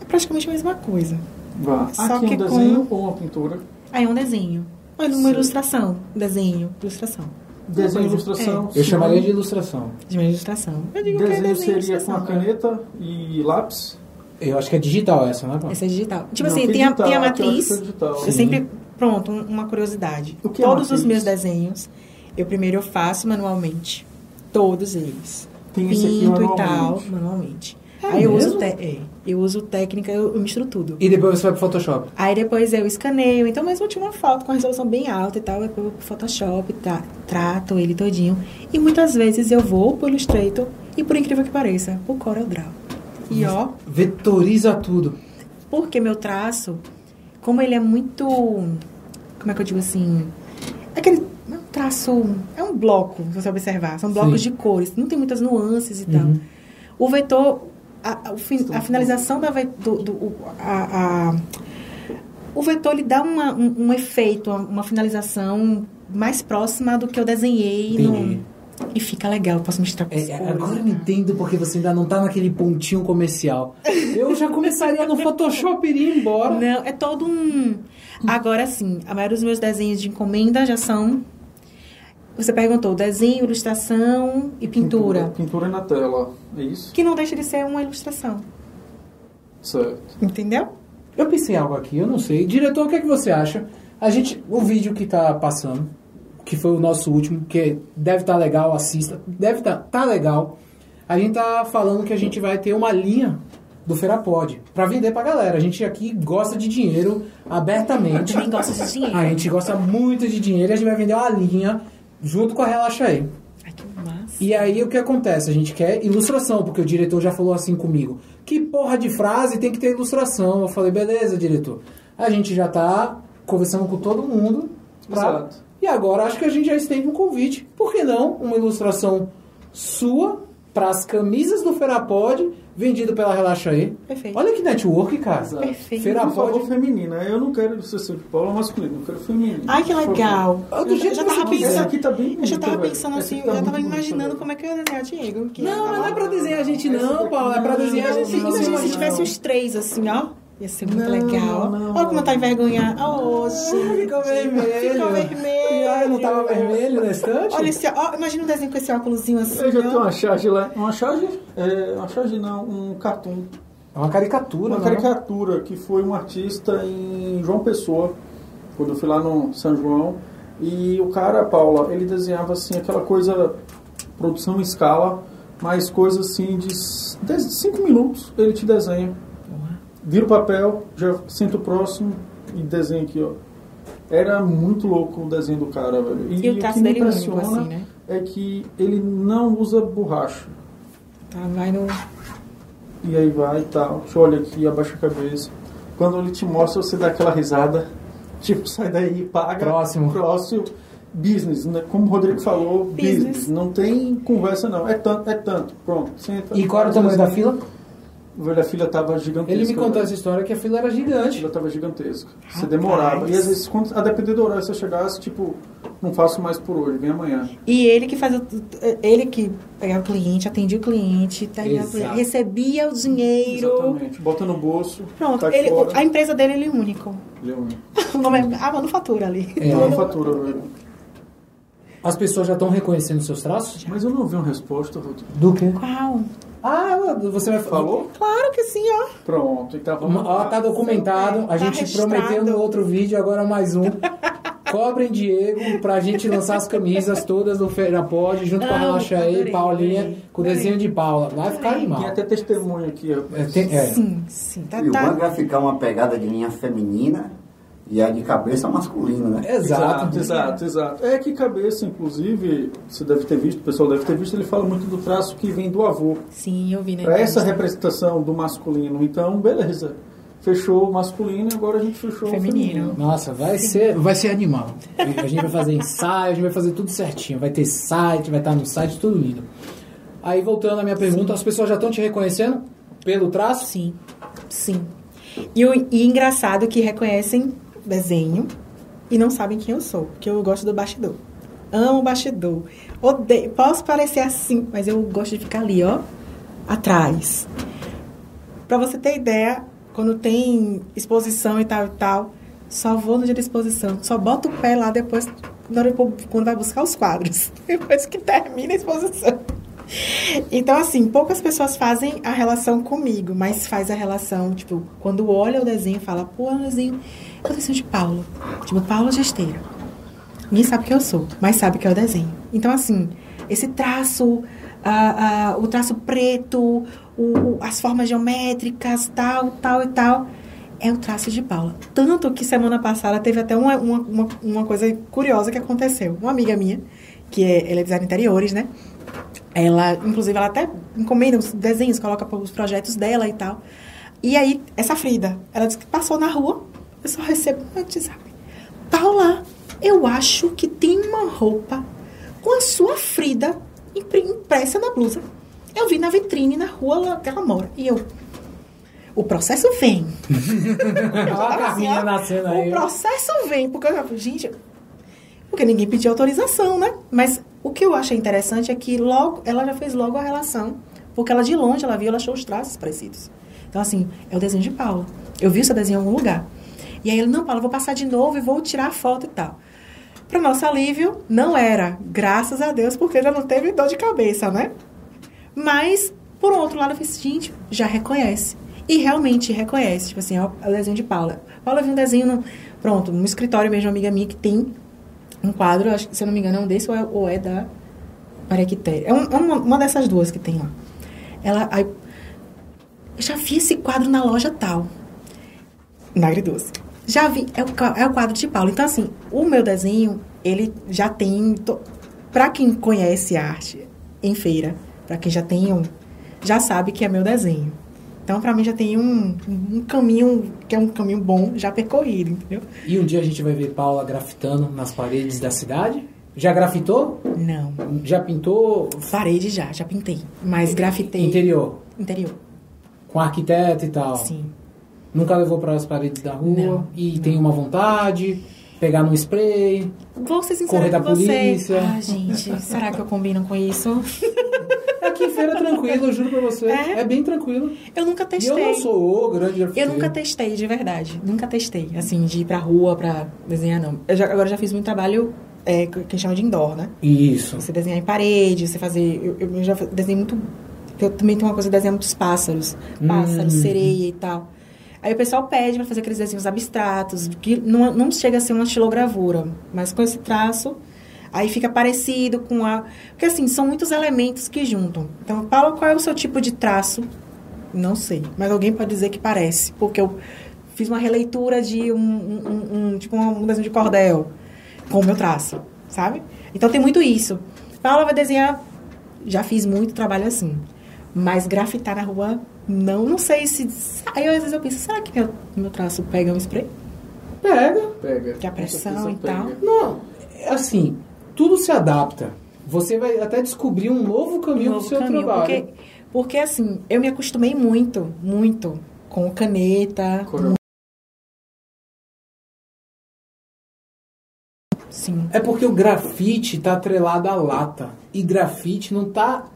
Speaker 3: é praticamente a mesma coisa.
Speaker 2: Vá.
Speaker 3: Só
Speaker 2: Aqui é
Speaker 3: que
Speaker 2: um
Speaker 3: com-
Speaker 2: desenho ou uma pintura?
Speaker 3: Aí é um desenho. Ou uma
Speaker 2: Certo.
Speaker 3: ilustração. Desenho, ilustração.
Speaker 2: Desenho e ilustração.
Speaker 1: Eu
Speaker 2: sim.
Speaker 1: chamaria de ilustração.
Speaker 3: De uma ilustração. Eu digo que é
Speaker 2: Desenho
Speaker 3: desenho
Speaker 2: seria com a
Speaker 3: ilustração.
Speaker 2: caneta e lápis.
Speaker 1: Eu acho que é digital essa, né?
Speaker 3: Essa é digital. Tipo
Speaker 2: Não,
Speaker 3: assim, tem, a,
Speaker 2: digital,
Speaker 3: tem a
Speaker 2: aquela que
Speaker 3: matriz.
Speaker 2: foi digital.
Speaker 3: Eu sempre. Pronto, um- uma curiosidade.
Speaker 2: O que é
Speaker 3: Todos
Speaker 2: matriz?
Speaker 3: os meus desenhos, eu primeiro eu faço manualmente. Todos eles.
Speaker 2: Tem esse aqui
Speaker 3: Pinto e tal,
Speaker 2: manualmente.
Speaker 1: É
Speaker 3: Aí eu uso, é, eu uso técnica, eu, eu misturo tudo.
Speaker 1: E depois você vai pro Photoshop.
Speaker 3: Aí depois eu escaneio, então mesmo eu tiro uma foto com resolução bem alta e tal, eu vou pro Photoshop, tra- trato ele todinho. E muitas vezes eu vou pro Illustrator e por incrível que pareça, o Corel Draw. E ó,
Speaker 1: Vetoriza tudo.
Speaker 3: porque meu traço, como ele é muito. Como é que eu digo assim? Aquele. é um traço. É um bloco, se você observar. São blocos
Speaker 1: Sim.
Speaker 3: de cores. Não tem muitas nuances e tal.
Speaker 1: Uhum.
Speaker 3: O vetor. A, a- a finalização da do, do- o- a, a- o vetor ele dá uma- um, um efeito, uma, finalização mais próxima do que eu desenhei. no-
Speaker 1: Entendi.
Speaker 3: E fica legal, eu posso misturar com
Speaker 1: É,
Speaker 3: cores.
Speaker 1: agora eu entendo porque você ainda não tá naquele pontinho comercial. Eu já começaria no Photoshop e iria embora.
Speaker 3: Não, é todo um. Agora sim, a maioria dos meus desenhos de encomenda já são. Você perguntou, desenho, ilustração e pintura.
Speaker 2: Pintura na tela, é isso?
Speaker 3: Que não deixa de ser uma ilustração.
Speaker 2: Certo.
Speaker 3: Entendeu?
Speaker 1: Eu pensei em algo aqui, eu não sei. Diretor, o que é que você acha? A gente, o vídeo que tá passando, que foi o nosso último, que deve estar legal, assista. Deve estar tá, legal. A gente tá falando que a gente vai ter uma linha do Ferapod para vender pra galera. A gente aqui gosta de dinheiro abertamente.
Speaker 3: Também gosto de dinheiro.
Speaker 1: A gente gosta muito de dinheiro e a gente vai vender uma linha junto com a Relaxa aí.
Speaker 3: Ai, que massa.
Speaker 1: E aí o que acontece? A gente quer ilustração, porque o diretor já falou assim comigo. Que porra de frase tem que ter ilustração? Eu falei, beleza, diretor. A gente já tá conversando com todo mundo. pra-
Speaker 2: Exato.
Speaker 1: E agora acho que a gente já estende um convite. Por que não uma ilustração sua para as camisas do Ferapod, vendido pela Relaxa aí?
Speaker 3: Perfeito.
Speaker 1: Olha que network, cara.
Speaker 2: Exato.
Speaker 3: Perfeito.
Speaker 1: Ferapod.
Speaker 2: feminina. Eu não quero ilustração de Paula masculino, eu quero feminino.
Speaker 3: Ai, que legal.
Speaker 1: Ah, do
Speaker 3: Eu
Speaker 1: jeito
Speaker 3: já
Speaker 1: que
Speaker 3: tava pensando.
Speaker 2: Essa aqui tá bem
Speaker 3: Eu já tava
Speaker 2: velho.
Speaker 3: pensando assim,
Speaker 2: aqui
Speaker 3: eu
Speaker 2: tá
Speaker 3: já tava
Speaker 2: muito bonita,
Speaker 3: imaginando como é que eu ia desenhar Diego.
Speaker 1: Não, mas não é pra desenhar a gente não, Paula. É pra
Speaker 2: não.
Speaker 1: desenhar a gente.
Speaker 3: Imagina se tivesse os três assim, ó. Ia ser muito
Speaker 2: Não,
Speaker 3: legal.
Speaker 2: não,
Speaker 3: Olha como tá envergonhado. Oh, gente.
Speaker 1: Ficou vermelho.
Speaker 3: Ficou vermelho.
Speaker 1: Ah, não tava vermelho na estante?
Speaker 3: Olha esse, ó, imagina um desenho com esse óculosinho assim.
Speaker 2: Eu já tenho uma charge lá. Uma charge? É, uma charge não, um cartoon.
Speaker 1: É uma caricatura,
Speaker 2: Uma
Speaker 1: não é?
Speaker 2: caricatura que foi um artista em João Pessoa, quando eu fui lá no São João. E o cara, Paula, ele desenhava assim aquela coisa, produção em escala, mas coisa assim de 5 minutos ele te desenha. Vira o papel, já senta o próximo e desenha aqui, ó. Era muito louco o desenho do cara, velho.
Speaker 3: E o
Speaker 2: que
Speaker 3: traço
Speaker 2: me
Speaker 3: dele é único, assim, né?
Speaker 2: é que ele não usa borracha.
Speaker 3: Tá, vai no.
Speaker 2: E aí vai e tal. Te olha aqui, abaixa a cabeça. Quando ele te mostra, você dá aquela risada. Tipo, sai daí, paga.
Speaker 1: Próximo.
Speaker 2: Próximo. Business, né? Como o Rodrigo falou, business.
Speaker 3: Business.
Speaker 2: Não tem conversa, não. É tanto, é tanto. Pronto, senta.
Speaker 1: E qual era o tamanho da fila?
Speaker 2: O velho da fila tava gigantesca.
Speaker 1: Ele me contou
Speaker 2: velho.
Speaker 1: essa história que a fila era
Speaker 2: A
Speaker 1: gigante.
Speaker 2: fila tava gigantesca. Você
Speaker 3: Rapaz.
Speaker 2: demorava. E às vezes, quando, a depender do horário que você chegasse, tipo, não faço mais por hoje, vem amanhã.
Speaker 3: E ele que faz o, ele que pegava o cliente, atendia o cliente, cliente,
Speaker 1: Exato.
Speaker 3: recebia o dinheiro.
Speaker 2: Exatamente. Bota no bolso.
Speaker 3: Pronto,
Speaker 2: tá
Speaker 3: ele,
Speaker 2: fora.
Speaker 3: a empresa dele ele é único.
Speaker 2: Ele é um-
Speaker 3: O nome é a manufatura ali.
Speaker 1: É.
Speaker 2: Não, fatura, velho.
Speaker 1: As pessoas já estão reconhecendo seus traços?
Speaker 2: Mas eu não vi uma resposta, Rodrigo.
Speaker 1: Do quê?
Speaker 3: Qual?
Speaker 1: Ah, você vai
Speaker 2: Falou?
Speaker 3: Claro que sim, ó.
Speaker 2: Pronto, então
Speaker 1: Uma- Ó, tá documentado. A
Speaker 3: Tá
Speaker 1: gente
Speaker 3: registrado.
Speaker 1: prometeu no outro vídeo, agora mais um. Cobrem Diego pra gente lançar as camisas todas do Feira Pod, junto com a Relaxa aí, Paulinha,
Speaker 3: adorei,
Speaker 1: com o desenho de Paula. Vai ficar
Speaker 2: Tem
Speaker 1: animal.
Speaker 2: até testemunho aqui,
Speaker 1: É, tem- é.
Speaker 3: Sim, sim. Tá,
Speaker 4: E o
Speaker 3: tá.
Speaker 4: vai ficar uma pegada de linha feminina e a de cabeça masculina, né?
Speaker 1: Exato.
Speaker 2: exato, exato. É que cabeça, inclusive, você deve ter visto, o pessoal deve ter visto, ele fala muito do traço que vem do avô.
Speaker 3: Sim, eu vi, né?
Speaker 2: Para essa representação do masculino. Então, beleza. Fechou o masculino e agora a gente fechou o
Speaker 3: Feminino.
Speaker 2: feminino.
Speaker 1: Nossa, vai ser, vai ser animal. A gente vai fazer ensaio, a gente vai fazer tudo certinho. Vai ter site, vai estar no site, tudo lindo. Aí, voltando à minha pergunta, as pessoas já estão te reconhecendo pelo traço?
Speaker 3: Sim, sim. E, o, e engraçado que reconhecem desenho e não sabem quem eu sou, porque eu gosto do bastidor. Amo bastidor. Odeio, posso parecer assim, mas eu gosto de ficar ali, ó, atrás. Pra você ter ideia, quando tem exposição e tal e tal, só vou no dia da exposição, só boto o pé lá depois, quando vai buscar os quadros, depois que termina a exposição. Então, assim, poucas pessoas fazem a relação comigo, mas faz a relação, tipo, quando olha o desenho, fala, pô, é um desenho, é o desenho de Paulo. Tipo, Paulo Gesteiro. Ninguém sabe quem eu sou, mas sabe que é o desenho. Então, assim, esse traço o traço preto, o- as formas geométricas, tal, tal e tal. É o traço de Paula. Tanto que semana passada teve até uma, uma, uma, uma coisa curiosa que aconteceu. Uma amiga minha, que é, ela é design interiores, né? Ela, inclusive, ela até encomenda os desenhos, coloca os projetos dela e tal. E aí, essa Frida, ela disse que passou na rua, eu só recebo um WhatsApp. Paula, eu acho que tem uma roupa com a sua Frida impre- impressa na blusa. Eu vi na vitrine na rua lá que ela mora. E eu. O processo vem. Assim, ó,
Speaker 1: nascendo aí.
Speaker 3: O processo vem, porque eu já gente, porque ninguém pediu autorização, né? Mas o que eu achei interessante é que logo ela já fez logo a relação, porque ela de longe ela viu, ela achou os traços parecidos. Então assim, é o desenho de Paula. Eu vi o seu desenho em algum lugar. E aí ele, não, Paula, vou passar de novo e vou tirar a foto e tal. Para nosso alívio, não era, graças a Deus, porque já não teve dor de cabeça, né? Mas, por outro lado, eu fiz, gente, já reconhece. E realmente reconhece. Tipo assim, é o o desenho de Paula. Paula viu um desenho, no, pronto, no escritório mesmo, uma amiga minha que tem um quadro, acho se eu não me engano, é um desse ou é, ou é da Maria Quitéria. É, um- é uma, uma dessas duas que tem lá. Ela, aí, eu já vi esse quadro na loja tal. Na Agridoce. Já vi, é o, é o quadro de Paulo. Então, assim, o meu desenho, ele já tem. Pra quem conhece arte em feira, pra quem já tem um. Já sabe que é meu desenho. Então, pra mim, já tem um, um caminho, que é um caminho bom, já percorrido, entendeu?
Speaker 1: E um dia a gente vai ver Paula grafitando nas paredes da cidade? Já grafitou?
Speaker 3: Não.
Speaker 1: Já pintou
Speaker 3: Parede já, já pintei. Mas grafitei.
Speaker 1: interior?
Speaker 3: Interior.
Speaker 1: Com arquiteto e tal?
Speaker 3: Sim.
Speaker 1: Nunca levou para as paredes da rua?
Speaker 3: Não,
Speaker 1: e tem uma vontade? Pegar no spray?
Speaker 3: Vou ser
Speaker 1: Correr da polícia.
Speaker 3: Ah, gente, será que eu combino com isso?
Speaker 1: Aqui em feira é tranquilo, eu juro pra você.
Speaker 3: É?
Speaker 1: É, bem tranquilo.
Speaker 3: Eu nunca
Speaker 1: E
Speaker 3: testei.
Speaker 1: eu não sou o grande
Speaker 3: Eu
Speaker 1: grafiteiro.
Speaker 3: nunca testei, de verdade. Nunca testei, assim, de ir pra rua pra desenhar, não. Eu já, agora eu já fiz muito trabalho é, que que chama de indoor, né?
Speaker 1: Isso.
Speaker 3: Você desenhar em parede, você fazer... Eu, eu já desenhei muito... Eu também tenho uma coisa de desenhar muitos pássaros. Pássaros,
Speaker 1: Hum.
Speaker 3: sereia e tal. Aí o pessoal pede pra fazer aqueles desenhos abstratos, que não, não chega a ser uma estilogravura, mas com esse traço... Aí fica parecido com a... Porque, assim, são muitos elementos que juntam. Então, Paulo, qual é o seu tipo de traço? Não sei, mas alguém pode dizer que parece, porque eu fiz uma releitura de um, um- um- um- tipo um desenho de cordel com o meu traço, sabe? Então tem muito isso. Paula vai desenhar, já fiz muito trabalho assim, mas grafitar na rua, não, não sei se. Aí às vezes eu penso, será que meu, meu traço pega um spray?
Speaker 1: Pega.
Speaker 2: Pega.
Speaker 3: Que a
Speaker 2: Com
Speaker 3: pressão e tal.
Speaker 2: pega.
Speaker 1: Não, é assim, tudo se adapta. Você vai até descobrir um novo caminho
Speaker 3: novo
Speaker 1: pro seu
Speaker 3: caminho,
Speaker 1: trabalho.
Speaker 3: Porque, porque assim, eu me acostumei muito, muito com caneta.
Speaker 2: Coro-
Speaker 3: Sim.
Speaker 1: É porque o grafite tá atrelado à lata. E grafite não tá.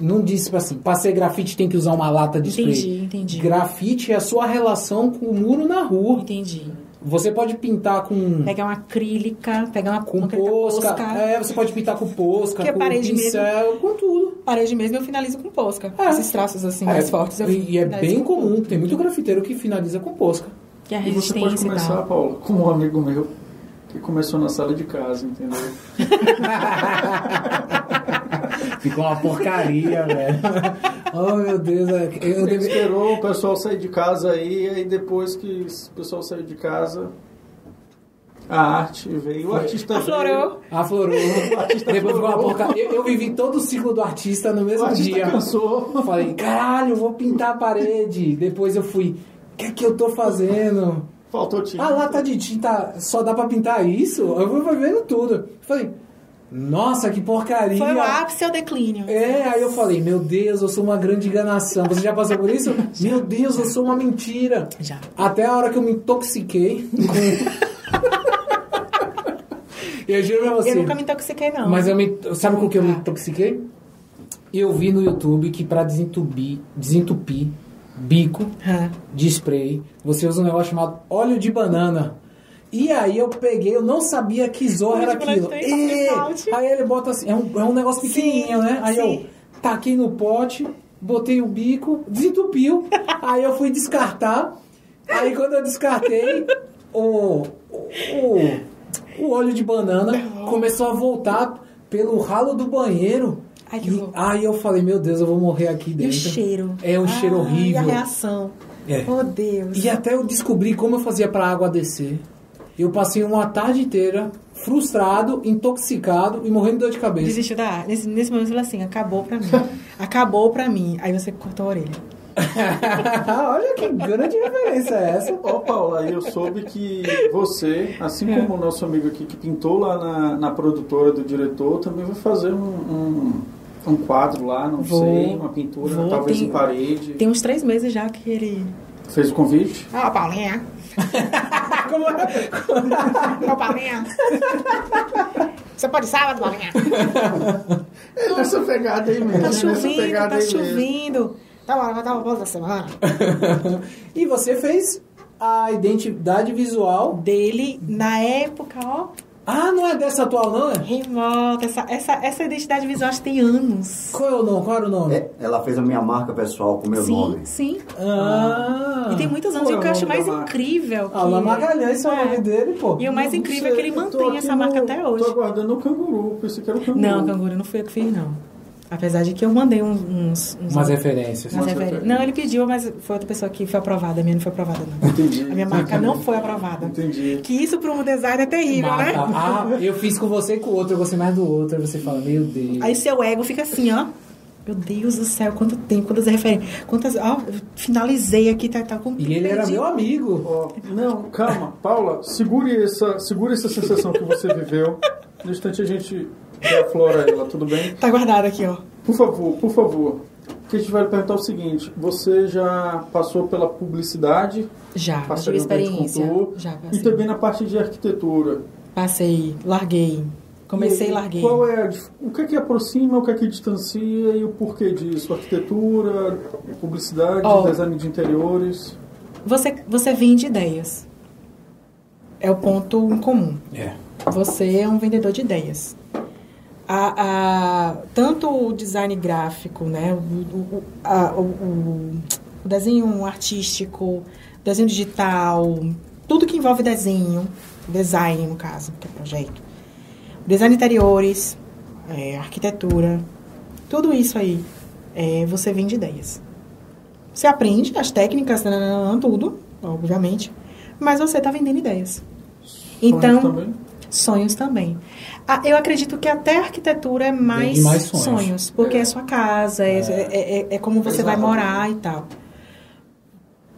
Speaker 1: Não diz assim, pra ser grafite tem que usar uma lata de spray.
Speaker 3: Entendi, entendi.
Speaker 1: Grafite é a sua relação com o muro na rua.
Speaker 3: Entendi.
Speaker 1: Você pode pintar com,
Speaker 3: Pegar uma acrílica, pegar uma,
Speaker 1: com
Speaker 3: uma
Speaker 1: posca.
Speaker 3: posca.
Speaker 1: É, você pode pintar com posca,
Speaker 3: Que
Speaker 1: com
Speaker 3: parede
Speaker 1: pincel, com tudo.
Speaker 3: Parede mesmo eu finalizo com posca.
Speaker 1: É.
Speaker 3: Esses traços assim,
Speaker 1: É,
Speaker 3: mais fortes. Eu
Speaker 1: e, e é bem
Speaker 3: com
Speaker 1: comum, tem muito grafiteiro que finaliza com posca.
Speaker 3: Que é a
Speaker 2: E você pode começar. Paulo, com um amigo meu que começou na sala de casa, entendeu?
Speaker 1: Ficou uma porcaria, velho. Oh, meu Deus. Eu
Speaker 2: Ele
Speaker 1: deve...
Speaker 2: esperou o pessoal sair de casa aí, aí depois que o pessoal saiu de casa, a arte veio, o artista
Speaker 3: Aflorou.
Speaker 1: Aflorou. Depois ficou uma porcaria. Eu, eu vivi todo o ciclo do artista no
Speaker 2: veio, o
Speaker 1: mesmo
Speaker 2: artista
Speaker 1: dia.
Speaker 2: cansou.
Speaker 1: Falei, caralho, vou pintar a parede. Depois eu fui, o que é que eu tô fazendo?
Speaker 2: Faltou tinta.
Speaker 1: Ah, lata de tinta, só dá pra pintar isso? Eu fui vendo tudo. Falei, nossa, que porcaria.
Speaker 3: Foi o ápice ou declínio?
Speaker 1: É, aí eu falei, meu Deus, eu sou uma grande enganação. Você já passou por isso? Meu Deus, eu sou uma mentira.
Speaker 3: Já.
Speaker 1: Até a hora que eu me intoxiquei eu juro pra você.
Speaker 3: Eu nunca me intoxiquei, não.
Speaker 1: Mas eu me... Sabe com o que eu me
Speaker 3: Nunca.
Speaker 1: intoxiquei? Eu vi no YouTube que pra desentupir, desentupir bico de spray, você usa um negócio chamado óleo de banana. E aí eu peguei, eu não sabia que zorra era aquilo. E, aí ele bota assim, é um, é um negócio pequenininho, né? Aí eu
Speaker 3: sim.
Speaker 1: taquei no pote, botei o bico, desentupiu. aí eu fui descartar. Aí quando eu descartei, o, o, o óleo de banana começou a voltar pelo ralo do banheiro
Speaker 3: Ai, que
Speaker 1: E aí eu falei, meu Deus, eu vou morrer aqui
Speaker 3: E
Speaker 1: dentro.
Speaker 3: o cheiro.
Speaker 1: É um cheiro
Speaker 3: Ai,
Speaker 1: horrível.
Speaker 3: E a reação.
Speaker 1: É.
Speaker 3: Oh, Deus.
Speaker 1: E até eu descobri como eu fazia pra água descer. Eu passei uma tarde inteira frustrado, intoxicado e morrendo de dor de cabeça.
Speaker 3: Desistiu da arte. Nesse, nesse momento, eu falei assim, acabou pra mim. acabou pra mim. Aí você cortou a orelha.
Speaker 1: Olha que grande referência é essa.
Speaker 2: Ó, Paula, aí eu soube que você, assim
Speaker 3: É.
Speaker 2: como o nosso amigo aqui que pintou lá na, na produtora do diretor, também vai fazer um, um, um quadro lá, não
Speaker 3: Vou.
Speaker 2: sei, uma pintura,
Speaker 3: Vou,
Speaker 2: talvez
Speaker 3: tem-
Speaker 2: em parede.
Speaker 3: Tem uns três meses já que ele...
Speaker 2: Fez o convite?
Speaker 3: Ah, Paulinha.
Speaker 1: Como é?
Speaker 3: Ô, Paulinha. Você pode sábado, Paulinha?
Speaker 2: É nessa pegada aí mesmo.
Speaker 3: Tá
Speaker 2: é pegada
Speaker 3: tá chovendo. Tá bom, vai dar uma volta da semana.
Speaker 1: E você fez a identidade visual.
Speaker 3: Dele, na época, ó,
Speaker 1: Ah, não é dessa atual, não? É?
Speaker 3: remota. Essa, essa, essa identidade visual acho que tem anos.
Speaker 1: Qual é o nome? Qual era o nome?
Speaker 4: É, ela fez a minha marca pessoal com meu
Speaker 3: sim,
Speaker 4: nome.
Speaker 3: sim.
Speaker 1: Ah.
Speaker 3: E tem muitos anos. E o
Speaker 2: é
Speaker 3: que eu
Speaker 2: o
Speaker 3: acho mais incrível. Que...
Speaker 1: Alain Magalhães é o
Speaker 3: É.
Speaker 1: nome dele, pô.
Speaker 3: E o mais
Speaker 2: Não
Speaker 3: incrível é
Speaker 2: sei,
Speaker 3: que ele mantém essa
Speaker 2: no-
Speaker 3: marca até hoje.
Speaker 2: Tô aguardando o canguru, pensei que era o canguru.
Speaker 3: Não, canguru não fui eu que fiz, não. Apesar de que eu mandei uns... uns, uns
Speaker 1: Umas referências.
Speaker 3: umas referências. Não, ele pediu, mas foi outra pessoa que foi aprovada. A minha não foi aprovada, não.
Speaker 2: Entendi.
Speaker 3: A minha marca não foi aprovada.
Speaker 2: Entendi.
Speaker 3: Que isso para um design é terrível,
Speaker 1: Mata.
Speaker 3: né?
Speaker 1: Ah, eu fiz com você e com o outro, eu gostei mais do outro. Aí você fala, meu Deus.
Speaker 3: Aí seu ego fica assim, ó. Meu Deus do céu, quanto tempo, quantas referências. Quantas. Ó, eu finalizei aqui, tá, tá com.
Speaker 1: E ele era meu amigo.
Speaker 2: Ó, não, calma. Paula, segure essa, segure essa sensação que você viveu. No instante a gente reaflora ela, tudo bem?
Speaker 3: Tá guardado aqui, ó.
Speaker 2: Por favor, por favor. Que a gente vai perguntar o seguinte: você já passou pela publicidade,
Speaker 3: Já, tive
Speaker 2: no Pet
Speaker 3: experiência.
Speaker 2: Contour,
Speaker 3: Já
Speaker 2: e
Speaker 3: passei.
Speaker 2: também na parte de arquitetura.
Speaker 3: Passei, larguei. Comecei e
Speaker 2: E
Speaker 3: larguei.
Speaker 2: Qual é o que é que aproxima, o que é que distancia e o porquê disso? Arquitetura, publicidade,
Speaker 3: Ó.
Speaker 2: design de interiores.
Speaker 3: Você, você vende ideias. É o ponto em comum.
Speaker 1: É.
Speaker 3: Você é um vendedor de ideias. A, a- tanto o design gráfico, né, o, o, a- o- o- desenho artístico, o desenho digital, tudo que envolve desenho, design no caso, que é projeto, design de interiores, é, arquitetura, tudo isso aí, é, você vende ideias. Você aprende as técnicas, tudo, obviamente, mas você está vendendo ideias. Então,
Speaker 2: Sonhos também?
Speaker 3: Sonhos. Ah, eu acredito que até a arquitetura é mais,
Speaker 1: mais sonhos.
Speaker 3: porque é. sua casa, é, é, é- é como você vai
Speaker 4: Exatamente.
Speaker 3: morar e tal.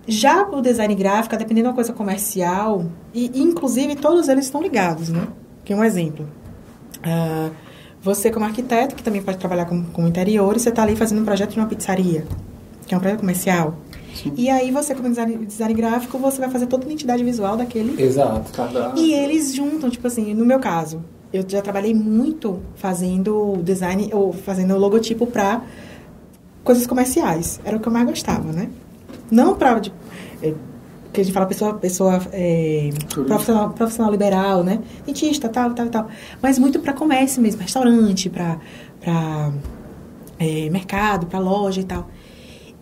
Speaker 3: Já o design gráfico, dependendo de uma coisa comercial, e e, inclusive todos eles estão ligados, né? Que um exemplo. Ah, você como arquiteto, que também pode trabalhar com, com interiores, você está ali fazendo um projeto de uma pizzaria, que é um projeto comercial. E aí você, como design, design gráfico, você vai fazer toda a identidade visual daquele
Speaker 1: Exato.
Speaker 2: Cardápio.
Speaker 3: e eles juntam, tipo assim, no meu caso, eu já trabalhei muito fazendo design ou fazendo logotipo pra coisas comerciais. Era o que eu mais gostava, né? Não pra. De, é, que a gente fala pessoa, pessoa é, profissional, profissional liberal, né? Dentista, tal, tal, tal. Mas muito pra comércio mesmo, restaurante, pra, pra é, mercado, pra loja e tal.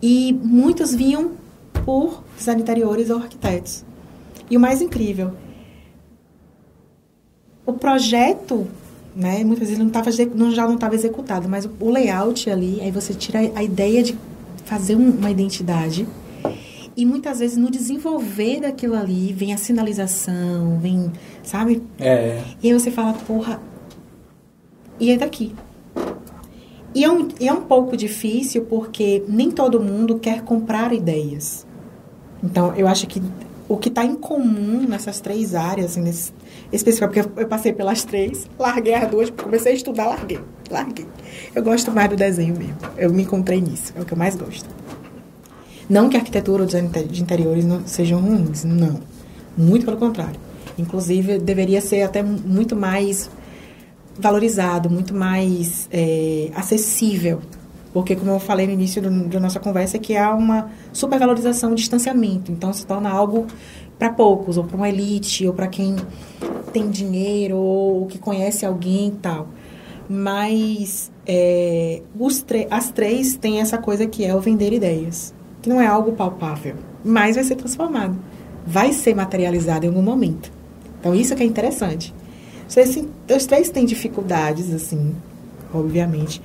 Speaker 3: E muitos vinham por design interiores ou arquitetos. E o mais incrível, o projeto, né, muitas vezes não tava, não, já não estava executado, mas o, o layout ali, aí você tira a ideia de fazer um- uma identidade. E muitas vezes no desenvolver daquilo ali vem a sinalização, vem, sabe?
Speaker 1: É.
Speaker 3: E aí você fala, porra, e é daqui. E é um, é um pouco difícil porque nem todo mundo quer comprar ideias. Então, eu acho que o que está em comum nessas três áreas, assim, nesse, específico, porque eu, eu passei pelas três, larguei as duas, comecei a estudar, larguei, larguei. Eu gosto mais do desenho mesmo. Eu me encontrei nisso, é o que eu mais gosto. Não que a arquitetura ou design de interiores não sejam ruins, não. Muito pelo contrário. Inclusive, deveria ser até muito mais valorizado, muito mais é, acessível. Porque, como eu falei no início do, da nossa conversa, que há uma supervalorização, um distanciamento. Então, se torna algo para poucos, ou para uma elite, ou para quem tem dinheiro, ou que conhece alguém e tal. Mas é, as três têm essa coisa que é o vender ideias. Que não é algo palpável, mas vai ser transformado. Vai ser materializado em algum momento. Então, isso que é interessante. Os três, os três têm dificuldades, assim, obviamente.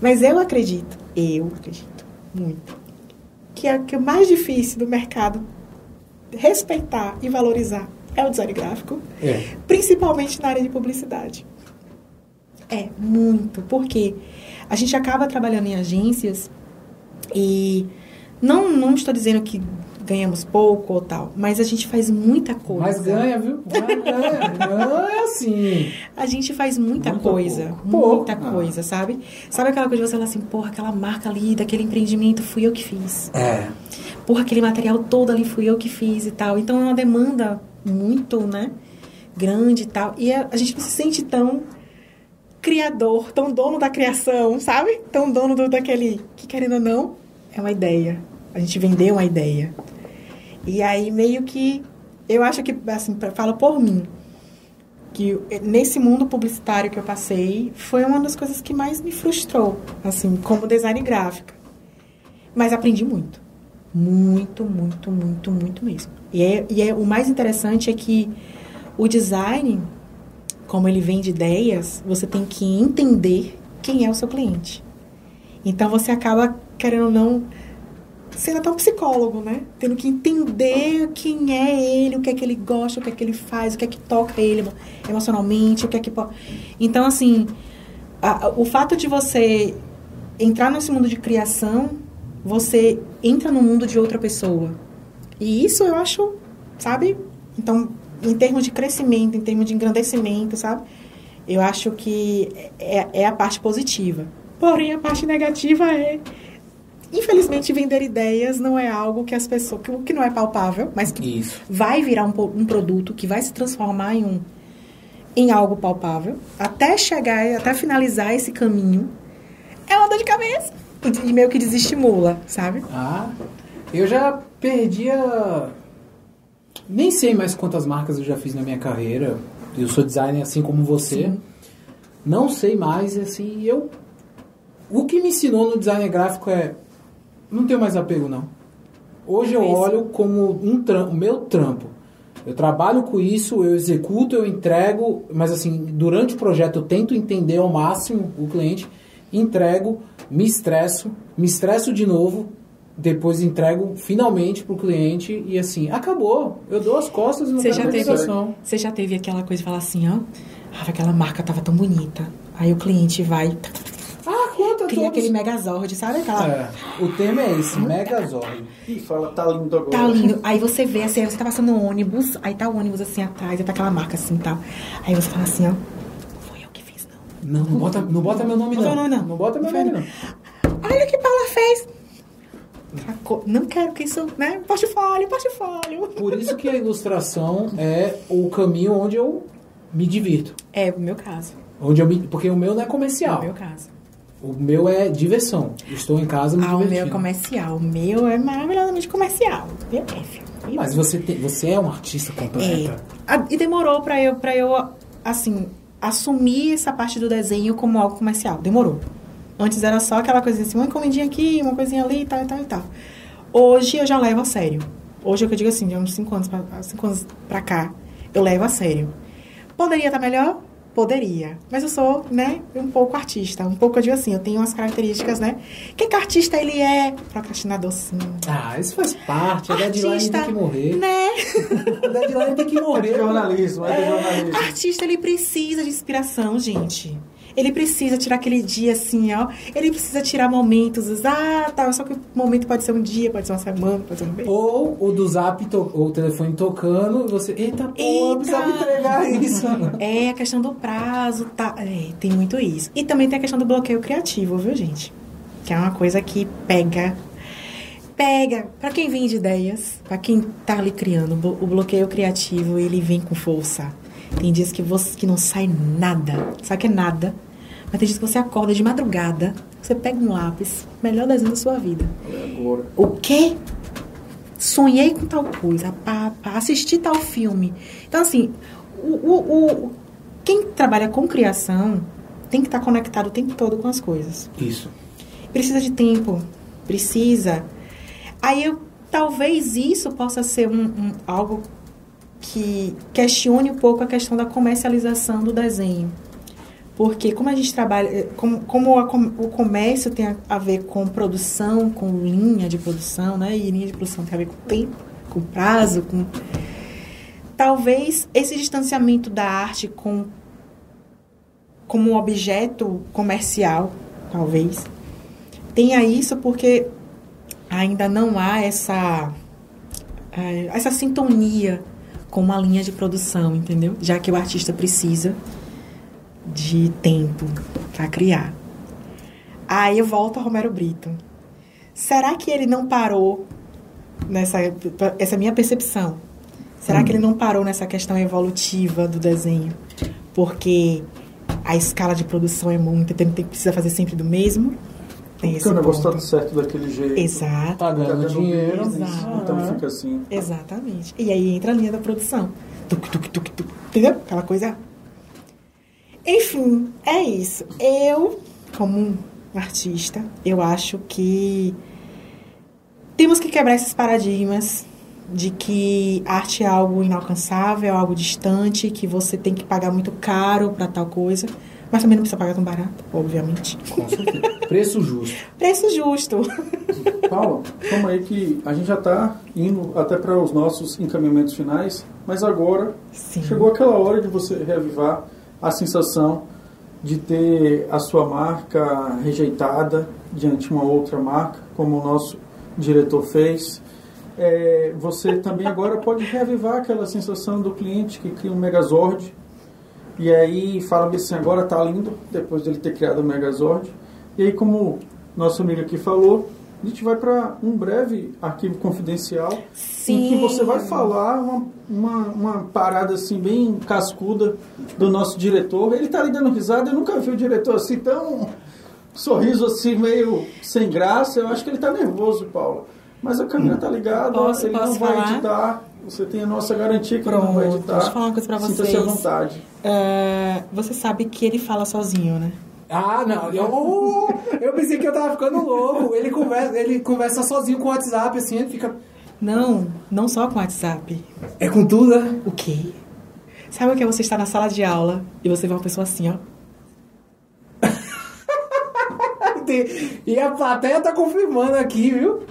Speaker 3: Mas eu acredito, eu acredito muito, que é o que é mais difícil do mercado respeitar e valorizar é o design gráfico,
Speaker 1: É.
Speaker 3: principalmente na área de publicidade. É, muito, porque a gente acaba trabalhando em agências e não, não estou dizendo que ganhamos pouco ou tal, mas a gente faz muita coisa.
Speaker 1: Mas ganha, viu? Ganha. Não é assim.
Speaker 3: A gente faz muita
Speaker 1: Muito
Speaker 3: coisa,
Speaker 1: pouco. Pouco.
Speaker 3: muita
Speaker 1: Ah.
Speaker 3: coisa, sabe? Sabe aquela coisa de você falar assim, porra, aquela marca ali, daquele empreendimento, fui eu que fiz.
Speaker 1: É.
Speaker 3: Porra, aquele material todo ali fui eu que fiz e tal. Então é uma demanda muito, né, grande e tal. E a, a gente não se sente tão criador, tão dono da criação, sabe? Tão dono do, daquele, que querendo ou não, é uma ideia. A gente vendeu uma ideia. E aí meio que, eu acho que, assim, falo por mim, que nesse mundo publicitário que eu passei, foi uma das coisas que mais me frustrou, assim, como design gráfica. Mas aprendi muito. Muito, muito, muito, muito mesmo. E, é, e é, o mais interessante é que o design, como ele vem de ideias, você tem que entender quem é o seu cliente. Então você acaba, querendo ou não, sendo até um psicólogo, né? Tendo que entender quem é ele, o que é que ele gosta, o que é que ele faz, o que é que toca ele emo- emocionalmente, o que é que... po- Então, assim, a- o fato de você entrar nesse mundo de criação, você entra no mundo de outra pessoa. E isso eu acho, sabe? Então, em termos de crescimento, em termos de engrandecimento, sabe? Eu acho que é, é a parte positiva. Porém, a parte negativa é infelizmente vender ideias não é algo que as pessoas que, que não é palpável, mas que
Speaker 1: Isso.
Speaker 3: vai virar um, um produto que vai se transformar em um em algo palpável até chegar até finalizar esse caminho é uma dor de cabeça e meio que desestimula, sabe?
Speaker 1: Ah, eu já perdi a... Nem sei mais quantas marcas eu já fiz na minha carreira. Eu sou designer assim como você.
Speaker 3: Sim.
Speaker 1: Não sei mais, assim, eu... O que me ensinou no design gráfico é... Não tenho mais apego, não. Hoje eu
Speaker 3: Isso.
Speaker 1: olho como um tram, o meu trampo. Eu trabalho com isso, eu executo, eu entrego, mas assim, durante o projeto eu tento entender ao máximo o cliente, entrego, me estresso, me estresso de novo, depois entrego finalmente pro cliente e assim, acabou. Eu dou as costas e não
Speaker 3: Você já, teve, você já teve aquela coisa de falar assim, ó, ah, aquela marca tava tão bonita. Aí o cliente vai, cria
Speaker 1: todos.
Speaker 3: aquele megazord, sabe? Aquela,
Speaker 1: É, o tema é esse, Megazord.
Speaker 2: E fala, tá lindo agora.
Speaker 3: Tá lindo. Aí você vê assim, aí você tá passando no ônibus, aí tá o ônibus assim atrás, aí tá aquela marca assim e tal. Aí você fala assim, ó, não foi eu que fiz, não.
Speaker 1: Não, não bota, não bota meu nome
Speaker 3: Não
Speaker 1: não.
Speaker 3: bota meu nome, não.
Speaker 1: Não bota meu
Speaker 3: Não
Speaker 1: nome não.
Speaker 3: Olha o que Paula fez. Não quero que isso, né? Portfólio, portfólio.
Speaker 1: Por isso que a ilustração é o caminho onde eu me divirto.
Speaker 3: É o meu caso.
Speaker 1: Onde eu me, porque o meu não é
Speaker 3: É
Speaker 1: comercial.
Speaker 3: o meu caso.
Speaker 1: O meu é diversão. Estou em casa me
Speaker 3: Ah, o meu é
Speaker 1: divertindo.
Speaker 3: comercial. O meu é maravilhosamente comercial. Meu é, filho.
Speaker 1: Mas você, tem, você é um artista
Speaker 3: É.
Speaker 1: completa.
Speaker 3: Ah, E demorou pra eu, pra eu, assim, assumir essa parte do desenho como algo comercial. Demorou. Antes era só aquela coisinha assim, uma encomendinha aqui, uma coisinha ali e tal, e tal, e tal. Hoje eu já levo a sério. Hoje é o que eu digo assim, de uns 5 anos, pra, cinco anos pra cá, eu levo a sério. Poderia estar melhor? Poderia. Mas eu sou, né, um pouco artista. Um pouco, eu digo assim, eu tenho umas características, né? Que que artista ele é? Procrastinador, sim.
Speaker 1: Ah, isso faz parte. A deadline tem que morrer.
Speaker 3: né?
Speaker 1: A deadline tem que
Speaker 2: É de
Speaker 1: morrer.
Speaker 2: jornalismo, é de jornalismo.
Speaker 3: Artista, ele precisa de inspiração, gente. Ele precisa tirar aquele dia assim, ó. Ele precisa tirar momentos. Ah, tá. Só que o momento pode ser um dia, pode ser uma semana, pode ser um mês.
Speaker 1: Ou o do zap, to, ou o telefone tocando, e você. Eita, pô, precisava entregar isso.
Speaker 3: É a questão do prazo, tá? É, tem muito isso. E também tem a questão do bloqueio criativo, viu, gente? Que é uma coisa que pega. Pega. Pra quem vem de ideias, pra quem tá ali criando, o bloqueio criativo, ele vem com força. Tem dias que você que não sai nada. Sabe que é nada? Mas tem dias que você acorda de madrugada, você pega um lápis, melhor desenho da sua vida.
Speaker 2: É agora.
Speaker 3: O quê? Sonhei com tal coisa, pá, pá, assisti tal filme. Então, assim, o, o, o- quem trabalha com criação tem que estar conectado o tempo todo com as coisas.
Speaker 1: Isso.
Speaker 3: Precisa de tempo, precisa. Aí, eu, talvez isso possa ser um, um- algo que questione um pouco a questão da comercialização do desenho. Porque como a gente trabalha, eh, como, como o comércio tem a, a ver com produção, com linha de produção, né? E linha de produção tem a ver com tempo, com prazo, com talvez esse distanciamento da arte com como um objeto comercial, talvez tenha isso porque ainda não há essa eh, essa sintonia com uma linha de produção, entendeu? Já que o artista precisa de tempo para criar. Aí eu volto a Romero Brito. Será que ele não parou nessa essa é a minha percepção? Será que ele não parou nessa questão evolutiva do desenho? Porque a escala de produção é muita, tem, tem precisa fazer sempre do mesmo? Tem
Speaker 2: Porque
Speaker 3: esse
Speaker 2: o negócio
Speaker 3: ponto.
Speaker 2: tá certo daquele jeito.
Speaker 3: Exato.
Speaker 1: Tá ganhando dinheiro.
Speaker 2: business,
Speaker 3: Exato.
Speaker 2: Então fica assim.
Speaker 3: Exatamente. E aí entra a linha da produção. Tuc, tuc, tuc, tuc. Entendeu? Aquela coisa. Enfim, é isso. Eu, como artista, eu acho que temos que quebrar esses paradigmas de que arte é algo inalcançável, algo distante, que você tem que pagar muito caro para tal coisa, mas também não precisa pagar tão barato, obviamente.
Speaker 1: Com certeza. Preço justo.
Speaker 3: Preço justo.
Speaker 2: Paulo, calma aí que a gente já está indo até para os nossos encaminhamentos finais, mas agora
Speaker 3: Sim.
Speaker 2: chegou aquela hora de você reavivar a sensação de ter a sua marca rejeitada diante de uma outra marca, como o nosso diretor fez. É, você também agora pode reavivar aquela sensação do cliente que cria um Megazord e aí fala assim, agora tá lindo, depois dele ter criado o Megazord. E aí, como nosso amigo aqui falou, a gente vai para um breve arquivo confidencial em
Speaker 3: Sim.
Speaker 2: que você vai falar uma, uma, uma parada assim bem cascuda do nosso diretor. Ele tá ali dando risada, eu nunca vi o diretor assim tão sorriso assim meio sem graça. Eu acho que ele tá nervoso, Paula. Mas a câmera tá ligada,
Speaker 3: Posso-
Speaker 2: ele
Speaker 3: posso
Speaker 2: não vai
Speaker 3: falar?
Speaker 2: editar. Você tem a nossa garantia que ele não vai
Speaker 3: Pronto,
Speaker 2: editar.
Speaker 3: deixa eu falar uma coisa pra
Speaker 2: Sinta-se à
Speaker 3: vocês.
Speaker 2: vontade.
Speaker 3: É, você sabe que ele fala sozinho, né?
Speaker 1: Ah, não. Eu, eu pensei que eu tava ficando louco. Ele conversa, ele conversa sozinho com o WhatsApp, assim, ele fica.
Speaker 3: Não, não só com WhatsApp.
Speaker 1: É com tudo, né?
Speaker 3: O quê? Sabe o que é você estar na sala de aula e você vê uma pessoa assim, ó?
Speaker 1: E a plateia tá confirmando aqui, viu?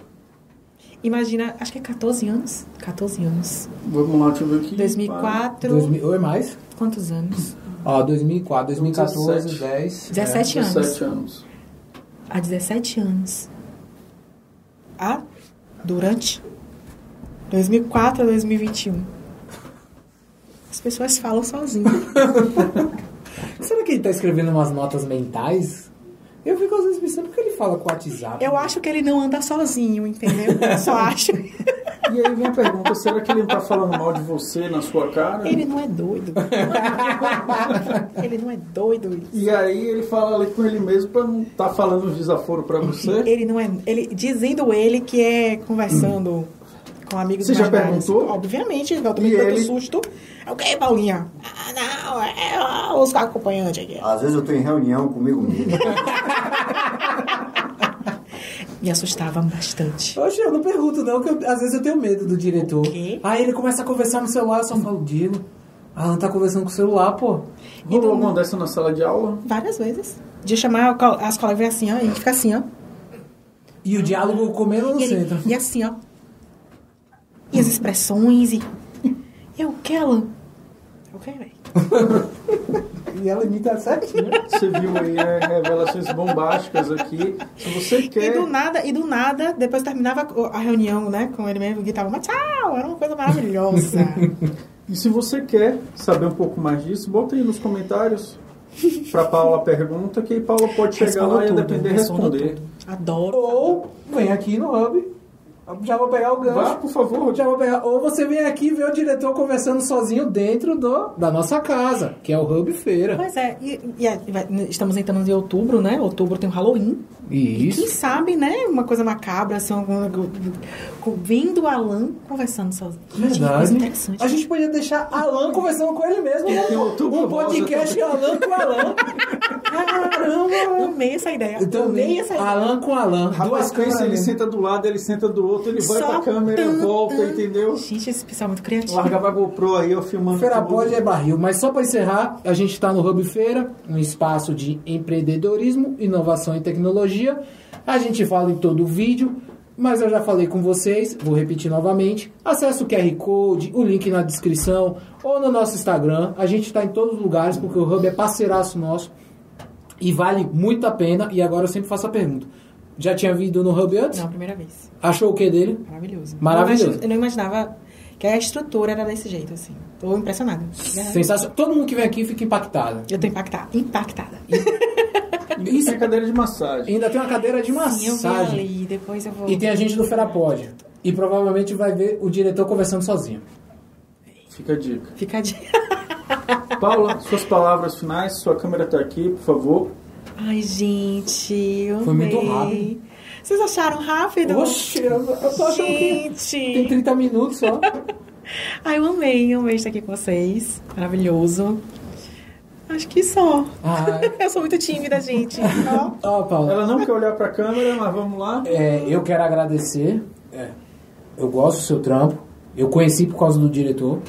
Speaker 3: Imagina, acho que é 14 anos. 14 anos.
Speaker 2: Vamos lá, deixa eu ver aqui.
Speaker 3: 2004.
Speaker 1: 2000, ou é mais?
Speaker 3: Quantos anos?
Speaker 1: Ó, 2004, 2014,
Speaker 2: 17.
Speaker 1: 10.
Speaker 3: 17 anos.
Speaker 2: 17 anos.
Speaker 3: Há 17 anos. Ah, durante 2004 a 2021. As pessoas falam sozinho.
Speaker 1: Será que ele tá escrevendo umas notas mentais? Eu fico às vezes pensando por que ele fala com o WhatsApp.
Speaker 3: Eu acho que ele não anda sozinho, entendeu? Eu só acho.
Speaker 2: E aí vem a pergunta, será que ele não tá falando mal de você na sua cara?
Speaker 3: Ele não é doido. ele não é doido.
Speaker 2: E aí ele fala ali com ele mesmo pra não estar tá falando os desaforos pra você?
Speaker 3: Ele não é. Ele, dizendo ele que é conversando com amigos
Speaker 2: Você já perguntou?
Speaker 3: Obviamente, eu tomei tanto
Speaker 2: ele?
Speaker 3: susto. É o que, Paulinha? Ah, não, é os acompanhantes aqui.
Speaker 4: Às vezes eu tô em reunião comigo mesmo.
Speaker 3: Me assustava bastante.
Speaker 1: Oxe, eu não pergunto não, que eu- às vezes eu tenho medo do diretor.
Speaker 3: quê?
Speaker 1: Aí ele começa a conversar no celular, eu só falo, Diego, Alan tá conversando com o celular, pô.
Speaker 3: E
Speaker 2: Rolou
Speaker 3: do-
Speaker 2: alguma dessa na sala de aula?
Speaker 3: Várias vezes. De chamar as colegas e assim, ó, e fica assim, ó.
Speaker 1: E o diálogo comendo no
Speaker 3: E, ele-
Speaker 1: centro.
Speaker 3: e assim, ó. E as expressões e. Eu, o que, Alan? O que, velho?
Speaker 1: E ela imita certinho.
Speaker 2: Você viu aí né, revelações bombásticas aqui. Se você
Speaker 3: E
Speaker 2: quer.
Speaker 3: do nada, e do nada, depois terminava a reunião, né, com ele mesmo, gritava, mas tchau, era uma coisa maravilhosa.
Speaker 2: E se você quer saber um pouco mais disso, bota aí nos comentários pra Paula a pergunta, que aí Paula pode chegar
Speaker 3: Respondo
Speaker 2: lá e
Speaker 3: tudo,
Speaker 2: depender
Speaker 3: respondo
Speaker 2: responder.
Speaker 3: tudo. Adoro.
Speaker 1: Ou vem aqui no Hub. Já vou pegar o gancho.
Speaker 2: Vá, por favor.
Speaker 1: Já vou pegar. Ou você vem aqui e vê o diretor conversando sozinho dentro do, da nossa casa, que é o Hub Feira.
Speaker 3: Pois é, e, e a- vai- estamos entrando em outubro, né? Outubro tem o Halloween. E quem sabe, né? Uma coisa macabra, assim, alguma, vendo o Alan conversando sozinho. Gente, que coisa
Speaker 1: Verdade.
Speaker 3: interessante.
Speaker 1: A gente podia deixar Alan conversando com ele mesmo.
Speaker 2: Tem
Speaker 1: Um,
Speaker 2: outubro
Speaker 1: um
Speaker 2: rosa
Speaker 1: podcast Alan com Alan. Caramba!
Speaker 3: Amei essa ideia.
Speaker 1: Eu também.
Speaker 3: Amei essa ideia.
Speaker 1: Alan com Alan.
Speaker 2: Rapaz,
Speaker 1: duas câmeras.
Speaker 2: ele senta do lado, ele senta do outro, ele vai
Speaker 3: Só
Speaker 2: pra câmera,
Speaker 3: tan,
Speaker 2: volta,
Speaker 3: tan.
Speaker 2: entendeu?
Speaker 3: Gente, esse pessoal é muito criativo.
Speaker 2: Largava a GoPro aí, eu filmando.
Speaker 1: Feira
Speaker 2: tudo.
Speaker 1: Pod é barril, mas só para encerrar, a gente está no Hub Feira, um espaço de empreendedorismo, inovação e tecnologia. A gente fala em todo o vídeo, mas eu já falei com vocês, vou repetir novamente. Acesse o QR Code, o link na descrição ou no nosso Instagram. A gente está em todos os lugares porque o Hub é parceiraço nosso e vale muito a pena. E agora eu sempre faço a pergunta: já tinha vindo no Hub antes?
Speaker 3: Não, primeira vez.
Speaker 1: Achou o que dele?
Speaker 3: Maravilhoso.
Speaker 1: Maravilhoso.
Speaker 3: Eu não imaginava que a estrutura era desse jeito, assim. Tô impressionada.
Speaker 1: Sensacional. Todo mundo que vem aqui fica impactado.
Speaker 3: Eu tô impactada. Impactada.
Speaker 1: Isso
Speaker 2: tem cadeira de massagem.
Speaker 1: ainda tem uma cadeira de
Speaker 3: Sim, eu vi
Speaker 1: massagem.
Speaker 3: ali, depois eu vou...
Speaker 1: E tem a gente do Ferapod. E provavelmente vai ver o diretor conversando sozinho.
Speaker 2: Fica a dica.
Speaker 3: Fica a dica.
Speaker 2: Paula, suas palavras finais, sua câmera tá aqui, por favor.
Speaker 3: Ai, gente, eu
Speaker 1: Foi muito rápido.
Speaker 3: Vocês acharam rápido?
Speaker 1: Oxe, eu, eu tô achando que
Speaker 3: Gente.
Speaker 1: tem 30 minutos só.
Speaker 3: Ai, eu amei, eu amei estar aqui com vocês. Maravilhoso. Acho que só.
Speaker 1: Ah,
Speaker 3: Eu sou muito tímida, gente. Ó.
Speaker 1: Paulo,
Speaker 2: Ela não quer olhar pra câmera, mas vamos lá.
Speaker 1: é, eu quero agradecer. É, eu gosto do seu trampo. Eu conheci por causa do diretor.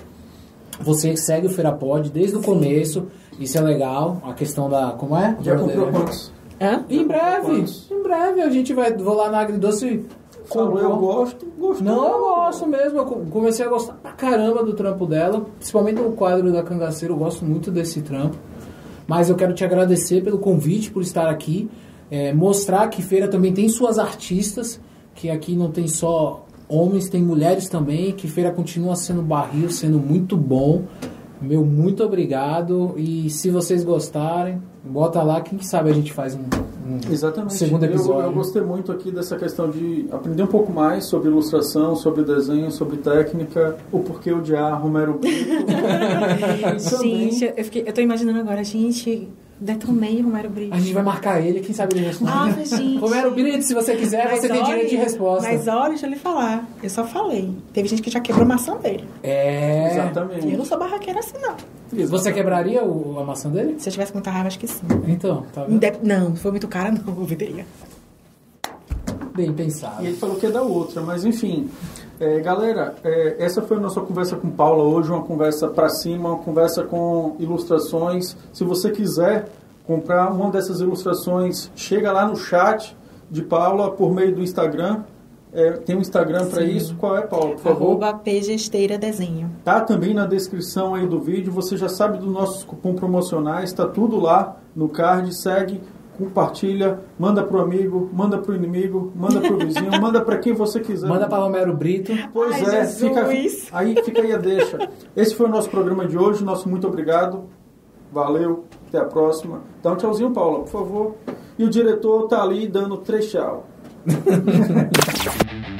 Speaker 1: Você segue o Ferapod desde o começo. Isso é legal. A questão da. Como é?
Speaker 2: Já comprou quantos?
Speaker 3: Hã?
Speaker 1: Em breve.
Speaker 2: Quantos?
Speaker 1: Em breve a gente vai. Vou lá na Agridoce.
Speaker 2: Falou, eu gosto, gostou.
Speaker 1: Não, eu gosto mesmo. Eu co- comecei a gostar pra caramba do trampo dela. Principalmente no quadro da Cangaceira. Eu gosto muito desse trampo. Mas eu quero te agradecer pelo convite, por estar aqui. É, mostrar que Feira também tem suas artistas. Que aqui não tem só homens, tem mulheres também. Que Feira continua sendo barril, sendo muito bom. Meu muito obrigado. E se vocês gostarem, bota lá. Quem sabe a gente faz um, um
Speaker 2: Exatamente.
Speaker 1: segundo
Speaker 2: Eu-
Speaker 1: episódio.
Speaker 2: Eu, gostei muito aqui dessa questão de aprender um pouco mais sobre ilustração, sobre desenho, sobre técnica, o porquê odiar Romero Brito. Também-
Speaker 3: Gente, eu, fiquei, eu tô imaginando agora, gente, detonei Romero Brito.
Speaker 1: A gente vai marcar ele, quem sabe ele responde.
Speaker 3: Ah, mas, gente.
Speaker 1: Romero Brito, se você quiser,
Speaker 3: Mas
Speaker 1: você tem
Speaker 3: olha-
Speaker 1: direito de resposta.
Speaker 3: Mas olha, deixa eu lhe falar. Eu só falei. Teve gente que já quebrou a maçã dele.
Speaker 1: É.
Speaker 2: Exatamente.
Speaker 3: Eu não sou barraqueira assim, não.
Speaker 1: Você quebraria o, a maçã dele?
Speaker 3: Se eu tivesse muita raiva, acho que sim.
Speaker 1: Então, tá vendo?
Speaker 3: Não, se for muito cara, não, eu venderia.
Speaker 1: Bem
Speaker 2: E
Speaker 1: pensado.
Speaker 2: ele falou que é da outra, mas enfim. É, galera, é, essa foi a nossa conversa com Paula hoje, uma conversa para cima, uma conversa com ilustrações. Se você quiser comprar uma dessas ilustrações, chega lá no chat de Paula por meio do Instagram. É, tem um Instagram para isso. Qual é, Paula, por favor?
Speaker 3: Arroba pgesteira desenho.
Speaker 2: Tá também na descrição aí do vídeo. Você já sabe dos nossos cupom promocionais. Está tudo lá no card. Segue, compartilha, manda pro amigo, manda pro inimigo, manda pro vizinho, manda para quem você quiser.
Speaker 1: Manda pra Romero Brito.
Speaker 2: Pois
Speaker 3: Ai,
Speaker 2: é, fica,
Speaker 3: Jesus.
Speaker 2: aí fica aí a deixa. Esse foi o nosso programa de hoje. Nosso muito obrigado. Valeu. Até a próxima. Dá um tchauzinho, Paula, por favor. E o diretor tá ali dando três tchau.